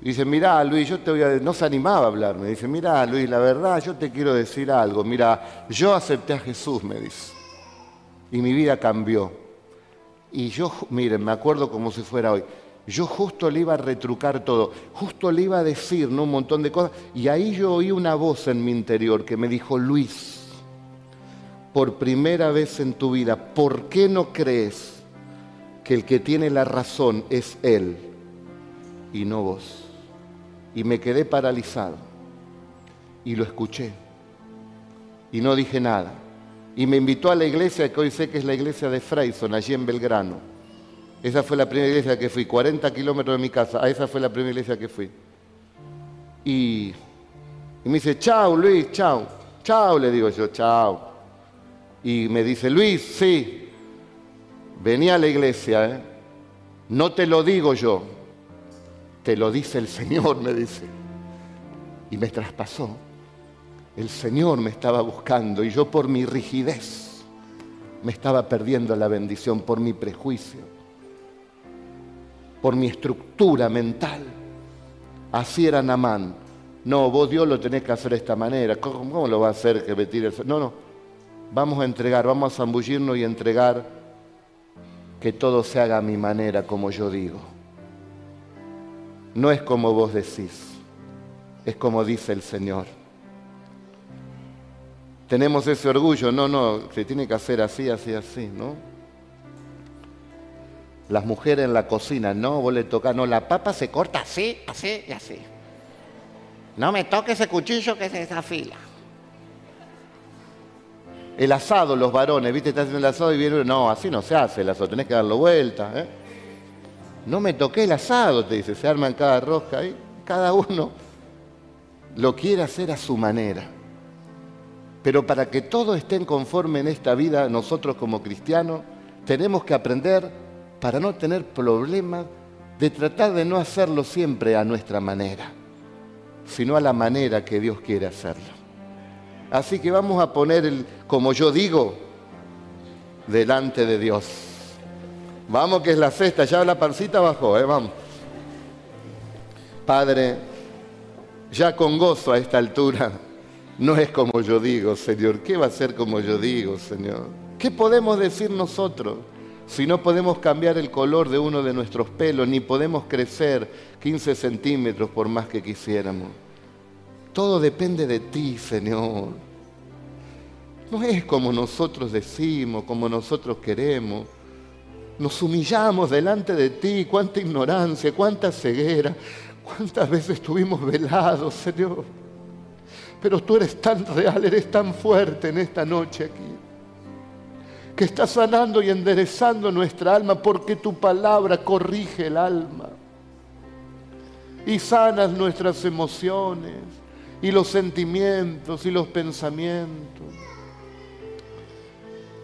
Dice, mira Luis, yo te voy a... No se animaba a hablarme. Dice, mira Luis, la verdad, yo te quiero decir algo. Mira, yo acepté a Jesús, me dice. Y mi vida cambió. Y yo, miren, me acuerdo como si fuera hoy. Yo justo le iba a retrucar todo, justo le iba a decir ¿no? un montón de cosas. Y ahí yo oí una voz en mi interior que me dijo, Luis, por primera vez en tu vida, ¿por qué no crees que el que tiene la razón es Él y no vos? Y me quedé paralizado y lo escuché y no dije nada. Y me invitó a la iglesia que hoy sé que es la iglesia de Freyson, allí en Belgrano. Esa fue la primera iglesia que fui, 40 kilómetros de mi casa. A esa fue la primera iglesia que fui. Y, me dice, chao Luis, chao. Chao, le digo yo, chao. Y me dice, Luis, sí, venía a la iglesia, ¿eh? no te lo digo yo, te lo dice el Señor, me dice. Y me traspasó. El Señor me estaba buscando y yo por mi rigidez me estaba perdiendo la bendición, por mi prejuicio por mi estructura mental. Así era Namán. No, vos Dios lo tenés que hacer de esta manera. ¿Cómo, lo va a hacer que me tire. No, no. Vamos a entregar, vamos a zambullirnos y entregar que todo se haga a mi manera, como yo digo. No es como vos decís, es como dice el Señor. Tenemos ese orgullo, no, no, se tiene que hacer así, así, así, ¿no? Las mujeres en la cocina, no, vos le tocas, no, la papa se corta así, así y así. No me toque ese cuchillo que se desafila. El asado, los varones, viste, estás haciendo el asado y viene, no, así no se hace el asado, tenés que darlo vuelta. ¿eh? No me toqué el asado, te dice, se arma en cada rosca ahí, cada uno lo quiere hacer a su manera. Pero para que todo esté conforme en esta vida, nosotros como cristianos tenemos que aprender para no tener problemas de tratar de no hacerlo siempre a nuestra manera, sino a la manera que Dios quiere hacerlo. Así que vamos a poner el, como yo digo, delante de Dios. Vamos que es la cesta, ya la pancita bajó, ¿eh? vamos. Padre, ya con gozo a esta altura, no es como yo digo, Señor. ¿Qué va a ser como yo digo, Señor? ¿Qué podemos decir nosotros? si no podemos cambiar el color de uno de nuestros pelos, ni podemos crecer 15 centímetros por más que quisiéramos. Todo depende de ti, Señor. No es como nosotros decimos, como nosotros queremos. Nos humillamos delante de ti, cuánta ignorancia, cuánta ceguera, cuántas veces estuvimos velados, Señor. Pero tú eres tan real, eres tan fuerte en esta noche aquí que está sanando y enderezando nuestra alma porque tu palabra corrige el alma y sanas nuestras emociones y los sentimientos y los pensamientos.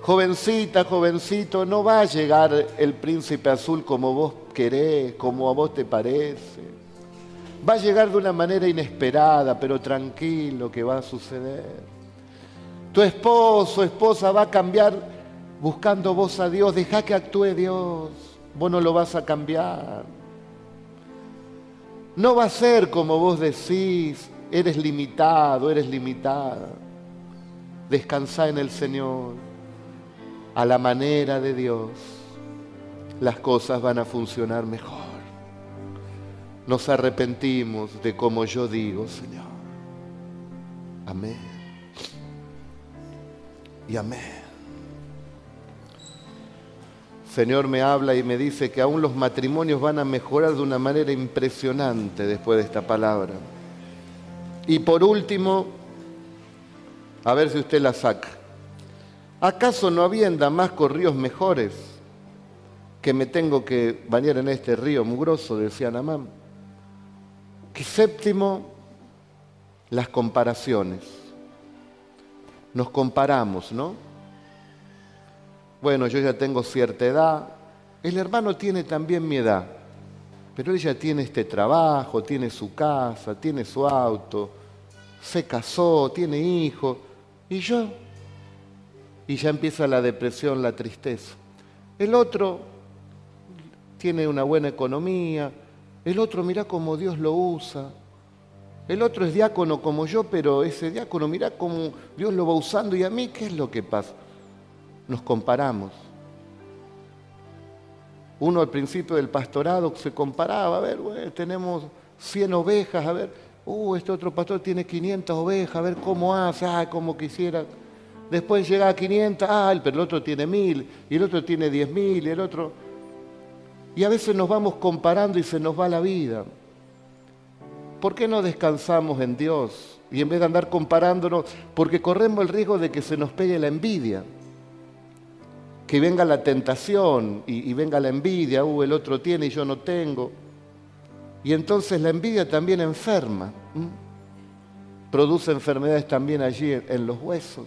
Jovencita, jovencito, no va a llegar el príncipe azul como vos querés, como a vos te parece. Va a llegar de una manera inesperada, pero tranquilo que va a suceder. Tu esposo, esposa va a cambiar buscando vos a Dios, deja que actúe Dios, vos no lo vas a cambiar. No va a ser como vos decís, eres limitado, eres limitada. Descansa en el Señor, a la manera de Dios, las cosas van a funcionar mejor. Nos arrepentimos de como yo digo, Señor. Amén. Y amén. Señor me habla y me dice que aún los matrimonios van a mejorar de una manera impresionante después de esta palabra. Y por último, a ver si usted la saca. ¿Acaso no había en Damasco ríos mejores que me tengo que bañar en este río mugroso? Decía Namán. Y séptimo, las comparaciones. Nos comparamos, ¿no? Bueno, yo ya tengo cierta edad, el hermano tiene también mi edad, pero ella tiene este trabajo, tiene su casa, tiene su auto, se casó, tiene hijos, y yo, y ya empieza la depresión, la tristeza. El otro tiene una buena economía, el otro mira cómo Dios lo usa, el otro es diácono como yo, pero ese diácono mira cómo Dios lo va usando y a mí, ¿qué es lo que pasa? Nos comparamos. Uno al principio del pastorado se comparaba, a ver, tenemos 100 ovejas, a ver, uh, este otro pastor tiene 500 ovejas, a ver cómo hace, ah, como quisiera. Después llega a 500, ah, pero el otro tiene 1000, y el otro tiene 10.000, y el otro... Y a veces nos vamos comparando y se nos va la vida. ¿Por qué no descansamos en Dios? Y en vez de andar comparándonos, porque corremos el riesgo de que se nos pegue la envidia que venga la tentación y, venga la envidia, uh, el otro tiene y yo no tengo. Y entonces la envidia también enferma, produce enfermedades también allí en, los huesos,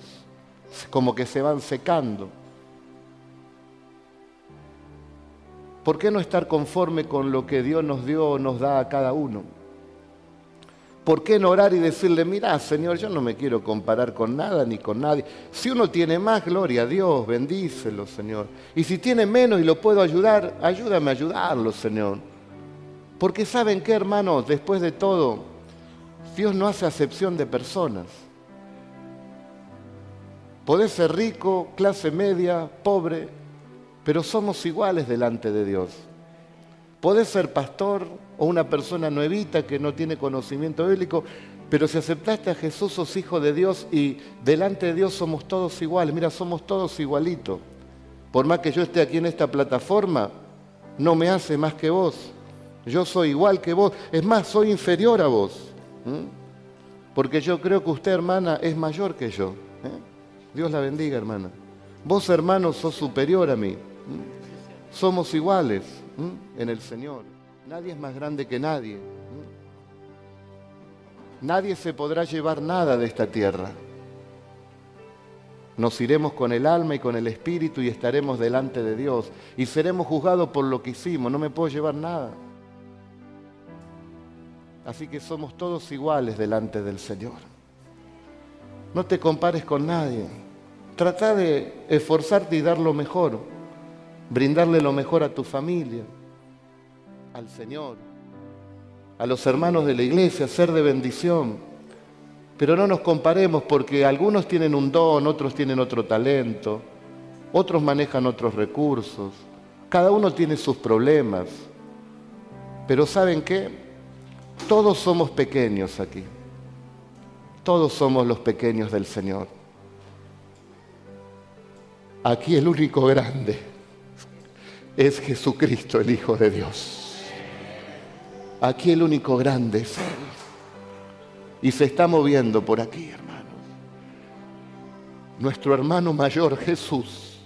como que se van secando. ¿Por qué no estar conforme con lo que Dios nos dio o nos da a cada uno? ¿Por qué no orar y decirle, mira, Señor, yo no me quiero comparar con nada ni con nadie? Si uno tiene más, gloria Dios, bendícelo, Señor. Y si tiene menos y lo puedo ayudar, ayúdame a ayudarlo, Señor. Porque saben qué, hermanos, después de todo, Dios no hace acepción de personas. Podés ser rico, clase media, pobre, pero somos iguales delante de Dios. Podés ser pastor o una persona nuevita que no tiene conocimiento bíblico, pero si aceptaste a Jesús sos hijo de Dios y delante de Dios somos todos iguales. Mira, somos todos igualitos. Por más que yo esté aquí en esta plataforma, no me hace más que vos. Yo soy igual que vos. Es más, soy inferior a vos. Porque yo creo que usted, hermana, es mayor que yo. Dios la bendiga, hermana. Vos, hermano, sos superior a mí. Somos iguales en el Señor. Nadie es más grande que nadie. Nadie se podrá llevar nada de esta tierra. Nos iremos con el alma y con el espíritu y estaremos delante de Dios y seremos juzgados por lo que hicimos. No me puedo llevar nada. Así que somos todos iguales delante del Señor. No te compares con nadie. Trata de esforzarte y dar lo mejor brindarle lo mejor a tu familia, al Señor, a los hermanos de la iglesia, ser de bendición. Pero no nos comparemos porque algunos tienen un don, otros tienen otro talento, otros manejan otros recursos, cada uno tiene sus problemas. Pero ¿saben qué? Todos somos pequeños aquí. Todos somos los pequeños del Señor. Aquí el único grande es Jesucristo, el Hijo de Dios. Aquí el único grande es Él. Y se está moviendo por aquí, hermanos. Nuestro hermano mayor, Jesús,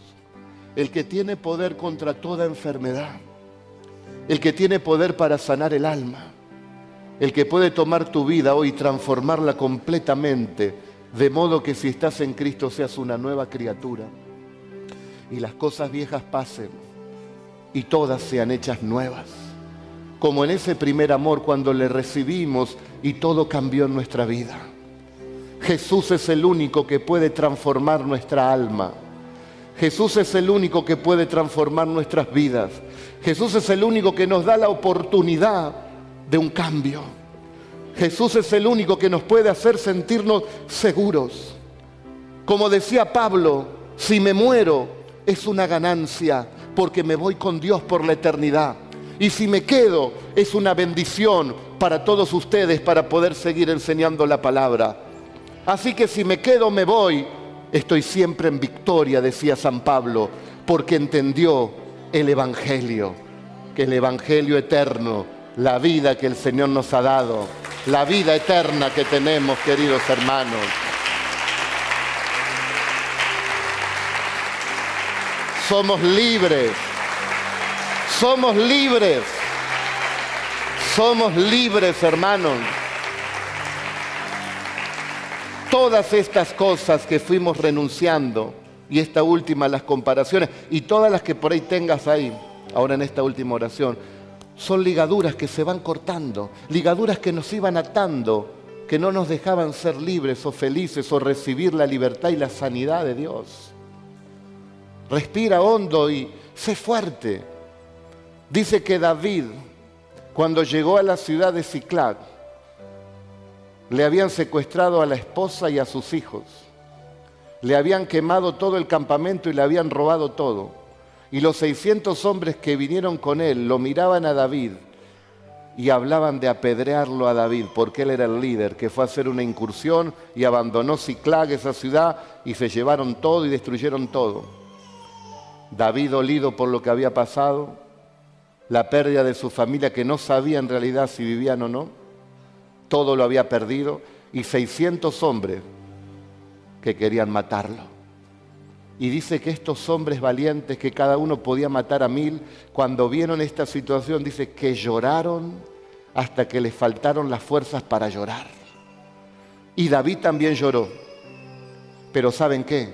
el que tiene poder contra toda enfermedad, el que tiene poder para sanar el alma, el que puede tomar tu vida hoy y transformarla completamente, de modo que si estás en Cristo seas una nueva criatura y las cosas viejas pasen y todas sean hechas nuevas. Como en ese primer amor cuando le recibimos y todo cambió en nuestra vida. Jesús es el único que puede transformar nuestra alma. Jesús es el único que puede transformar nuestras vidas. Jesús es el único que nos da la oportunidad de un cambio. Jesús es el único que nos puede hacer sentirnos seguros. Como decía Pablo, si me muero es una ganancia porque me voy con Dios por la eternidad. Y si me quedo, es una bendición para todos ustedes para poder seguir enseñando la palabra. Así que si me quedo, me voy, estoy siempre en victoria, decía San Pablo, porque entendió el Evangelio, que el Evangelio eterno, la vida que el Señor nos ha dado, la vida eterna que tenemos, queridos hermanos. Somos libres, somos libres, somos libres, hermanos. Todas estas cosas que fuimos renunciando, y esta última, las comparaciones, y todas las que por ahí tengas ahí, ahora en esta última oración, son ligaduras que se van cortando, ligaduras que nos iban atando, que no nos dejaban ser libres o felices o recibir la libertad y la sanidad de Dios. Respira hondo y sé fuerte. Dice que David, cuando llegó a la ciudad de Ciclac, le habían secuestrado a la esposa y a sus hijos. Le habían quemado todo el campamento y le habían robado todo. Y los 600 hombres que vinieron con él lo miraban a David y hablaban de apedrearlo a David, porque él era el líder, que fue a hacer una incursión y abandonó Ciclag, esa ciudad, y se llevaron todo y destruyeron todo. David, olido por lo que había pasado, la pérdida de su familia, que no sabía en realidad si vivían o no, todo lo había perdido, y 600 hombres que querían matarlo. Y dice que estos hombres valientes, que cada uno podía matar a mil, cuando vieron esta situación, dice que lloraron hasta que les faltaron las fuerzas para llorar. Y David también lloró. Pero ¿saben qué?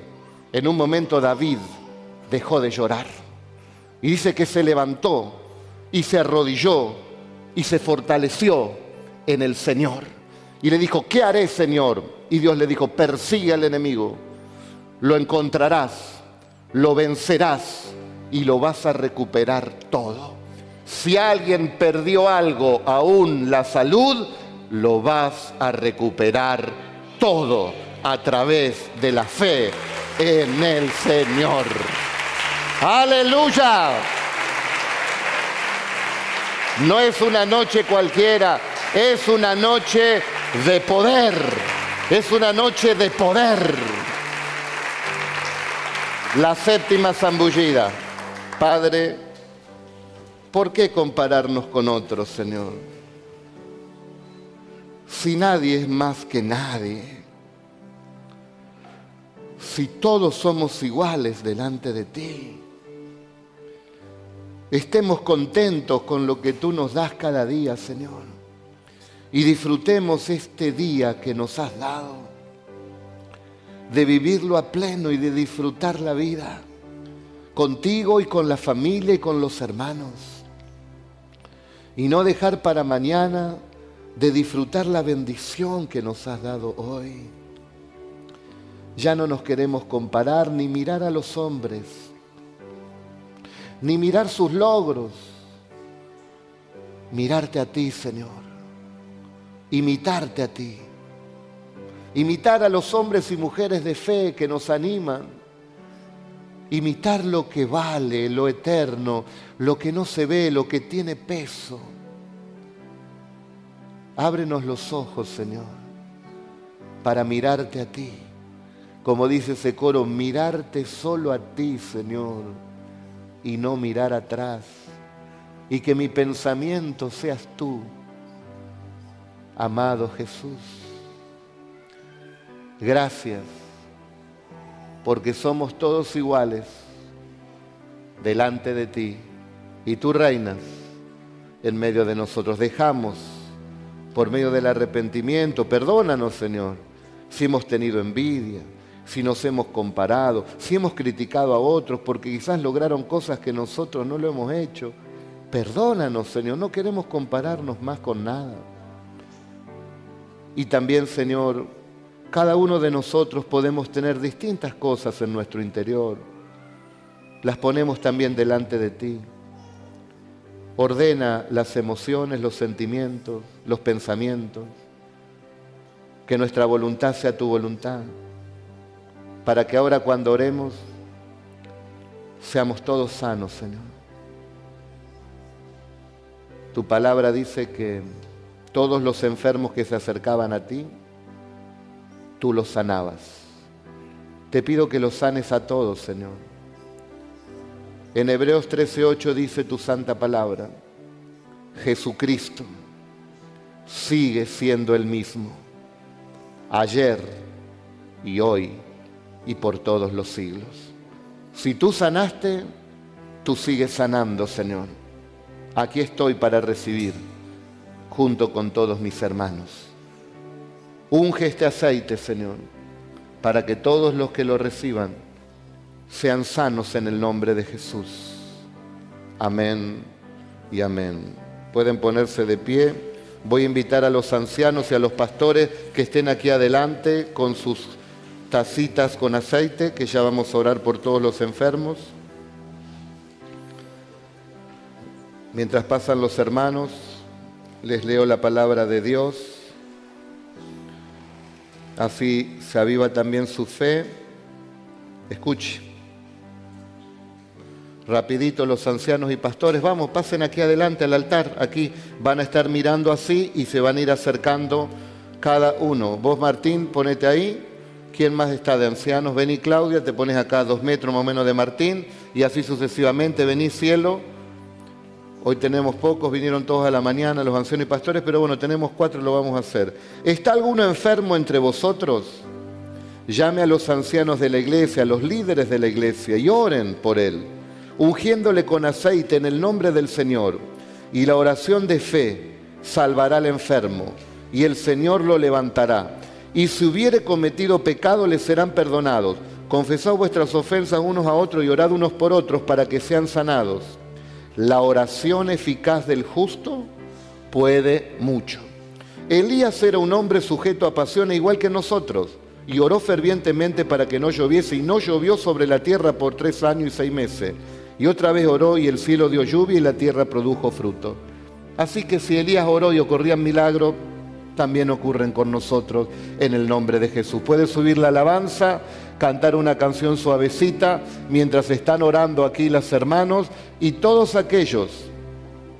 En un momento David dejó de llorar. Y dice que se levantó y se arrodilló y se fortaleció en el Señor. Y le dijo, ¿qué haré, Señor? Y Dios le dijo, persigue al enemigo lo encontrarás, lo vencerás y lo vas a recuperar todo. Si alguien perdió algo, aún la salud, lo vas a recuperar todo a través de la fe en el Señor. Aleluya. No es una noche cualquiera, es una noche de poder. Es una noche de poder. La séptima zambullida. Padre, ¿por qué compararnos con otros, Señor? Si nadie es más que nadie. Si todos somos iguales delante de ti. Estemos contentos con lo que tú nos das cada día, Señor. Y disfrutemos este día que nos has dado de vivirlo a pleno y de disfrutar la vida contigo y con la familia y con los hermanos. Y no dejar para mañana de disfrutar la bendición que nos has dado hoy. Ya no nos queremos comparar ni mirar a los hombres, ni mirar sus logros. Mirarte a ti, Señor. Imitarte a ti imitar a los hombres y mujeres de fe que nos animan, imitar lo que vale, lo eterno, lo que no se ve, lo que tiene peso. Ábrenos los ojos, Señor, para mirarte a ti. Como dice ese coro, mirarte solo a ti, Señor, y no mirar atrás. Y que mi pensamiento seas tú, amado Jesús. Gracias, porque somos todos iguales delante de ti y tú reinas en medio de nosotros. Dejamos por medio del arrepentimiento, perdónanos Señor, si hemos tenido envidia, si nos hemos comparado, si hemos criticado a otros porque quizás lograron cosas que nosotros no lo hemos hecho. Perdónanos Señor, no queremos compararnos más con nada. Y también Señor, cada uno de nosotros podemos tener distintas cosas en nuestro interior. Las ponemos también delante de ti. Ordena las emociones, los sentimientos, los pensamientos. Que nuestra voluntad sea tu voluntad. Para que ahora cuando oremos seamos todos sanos, Señor. Tu palabra dice que todos los enfermos que se acercaban a ti, tú los sanabas. Te pido que los sanes a todos, Señor. En Hebreos 13:8 dice tu santa palabra, Jesucristo sigue siendo el mismo, ayer y hoy y por todos los siglos. Si tú sanaste, tú sigues sanando, Señor. Aquí estoy para recibir junto con todos mis hermanos. Unge este aceite, Señor, para que todos los que lo reciban sean sanos en el nombre de Jesús. Amén y amén. Pueden ponerse de pie. Voy a invitar a los ancianos y a los pastores que estén aquí adelante con sus tacitas con aceite, que ya vamos a orar por todos los enfermos. Mientras pasan los hermanos, les leo la palabra de Dios. Así se aviva también su fe. Escuche. Rapidito los ancianos y pastores, vamos, pasen aquí adelante al altar. Aquí van a estar mirando así y se van a ir acercando cada uno. Vos, Martín, ponete ahí. ¿Quién más está de ancianos? Vení, Claudia, te pones acá dos metros más o menos de Martín y así sucesivamente. Vení, cielo. Hoy tenemos pocos, vinieron todos a la mañana, los ancianos y pastores, pero bueno, tenemos cuatro, lo vamos a hacer. ¿Está alguno enfermo entre vosotros? Llame a los ancianos de la iglesia, a los líderes de la iglesia y oren por él ungiéndole con aceite en el nombre del Señor. Y la oración de fe salvará al enfermo, y el Señor lo levantará. Y si hubiere cometido pecado, le serán perdonados. Confesad vuestras ofensas unos a otros y orad unos por otros para que sean sanados. La oración eficaz del justo puede mucho. Elías era un hombre sujeto a pasiones igual que nosotros y oró fervientemente para que no lloviese y no llovió sobre la tierra por tres años y seis meses. Y otra vez oró y el cielo dio lluvia y la tierra produjo fruto. Así que si Elías oró y ocurrían milagros, también ocurren con nosotros en el nombre de Jesús. Puedes subir la alabanza, cantar una canción suavecita mientras están orando aquí los hermanos y todos aquellos,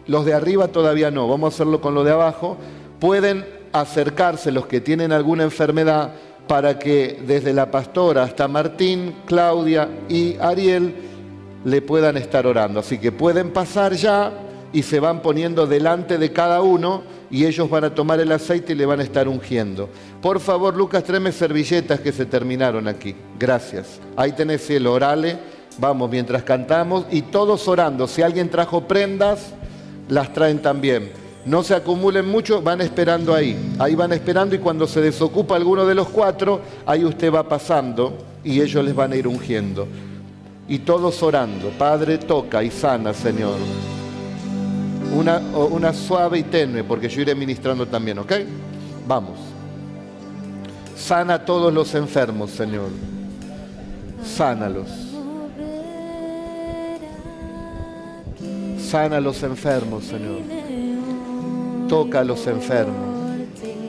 los de arriba todavía no, vamos a hacerlo con los de abajo, pueden acercarse los que tienen alguna enfermedad para que desde la pastora hasta Martín, Claudia y Ariel le puedan estar orando. Así que pueden pasar ya y se van poniendo delante de cada uno y ellos van a tomar el aceite y le van a estar ungiendo. Por favor, Lucas, tráeme servilletas que se terminaron aquí. Gracias. Ahí tenés cielo, orale. Vamos, mientras cantamos y todos orando. Si alguien trajo prendas, las traen también. No se acumulen mucho, van esperando ahí. Ahí van esperando y cuando se desocupa alguno de los cuatro, ahí usted va pasando y ellos les van a ir ungiendo y todos orando. Padre, toca y sana, Señor. Una, suave y tenue, porque yo iré ministrando también, ¿ok? Vamos. Sana a todos los enfermos, Señor. Sánalos. Sana a los enfermos, Señor. Toca a los enfermos.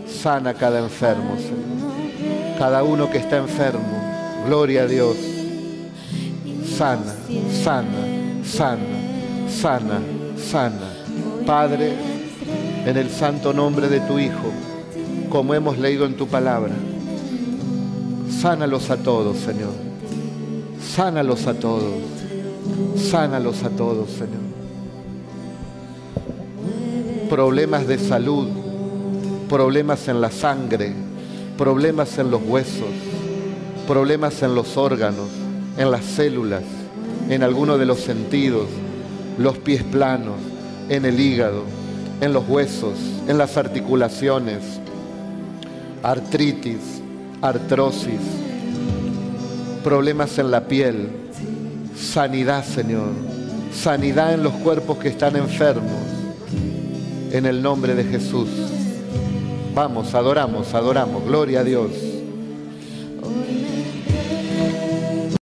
Sana a cada enfermo, Señor. Cada uno que está enfermo. Gloria a Dios sana, sana, sana, sana, sana. Padre, en el santo nombre de tu Hijo, como hemos leído en tu palabra, sánalos a todos, Señor. Sánalos a todos. Sánalos a todos, Señor. Problemas de salud, problemas en la sangre, problemas en los huesos, problemas en los órganos, en las células, en alguno de los sentidos, los pies planos, en el hígado, en los huesos, en las articulaciones, artritis, artrosis, problemas en la piel, sanidad, Señor, sanidad en los cuerpos que están enfermos, en el nombre de Jesús. Vamos, adoramos, adoramos, gloria a Dios.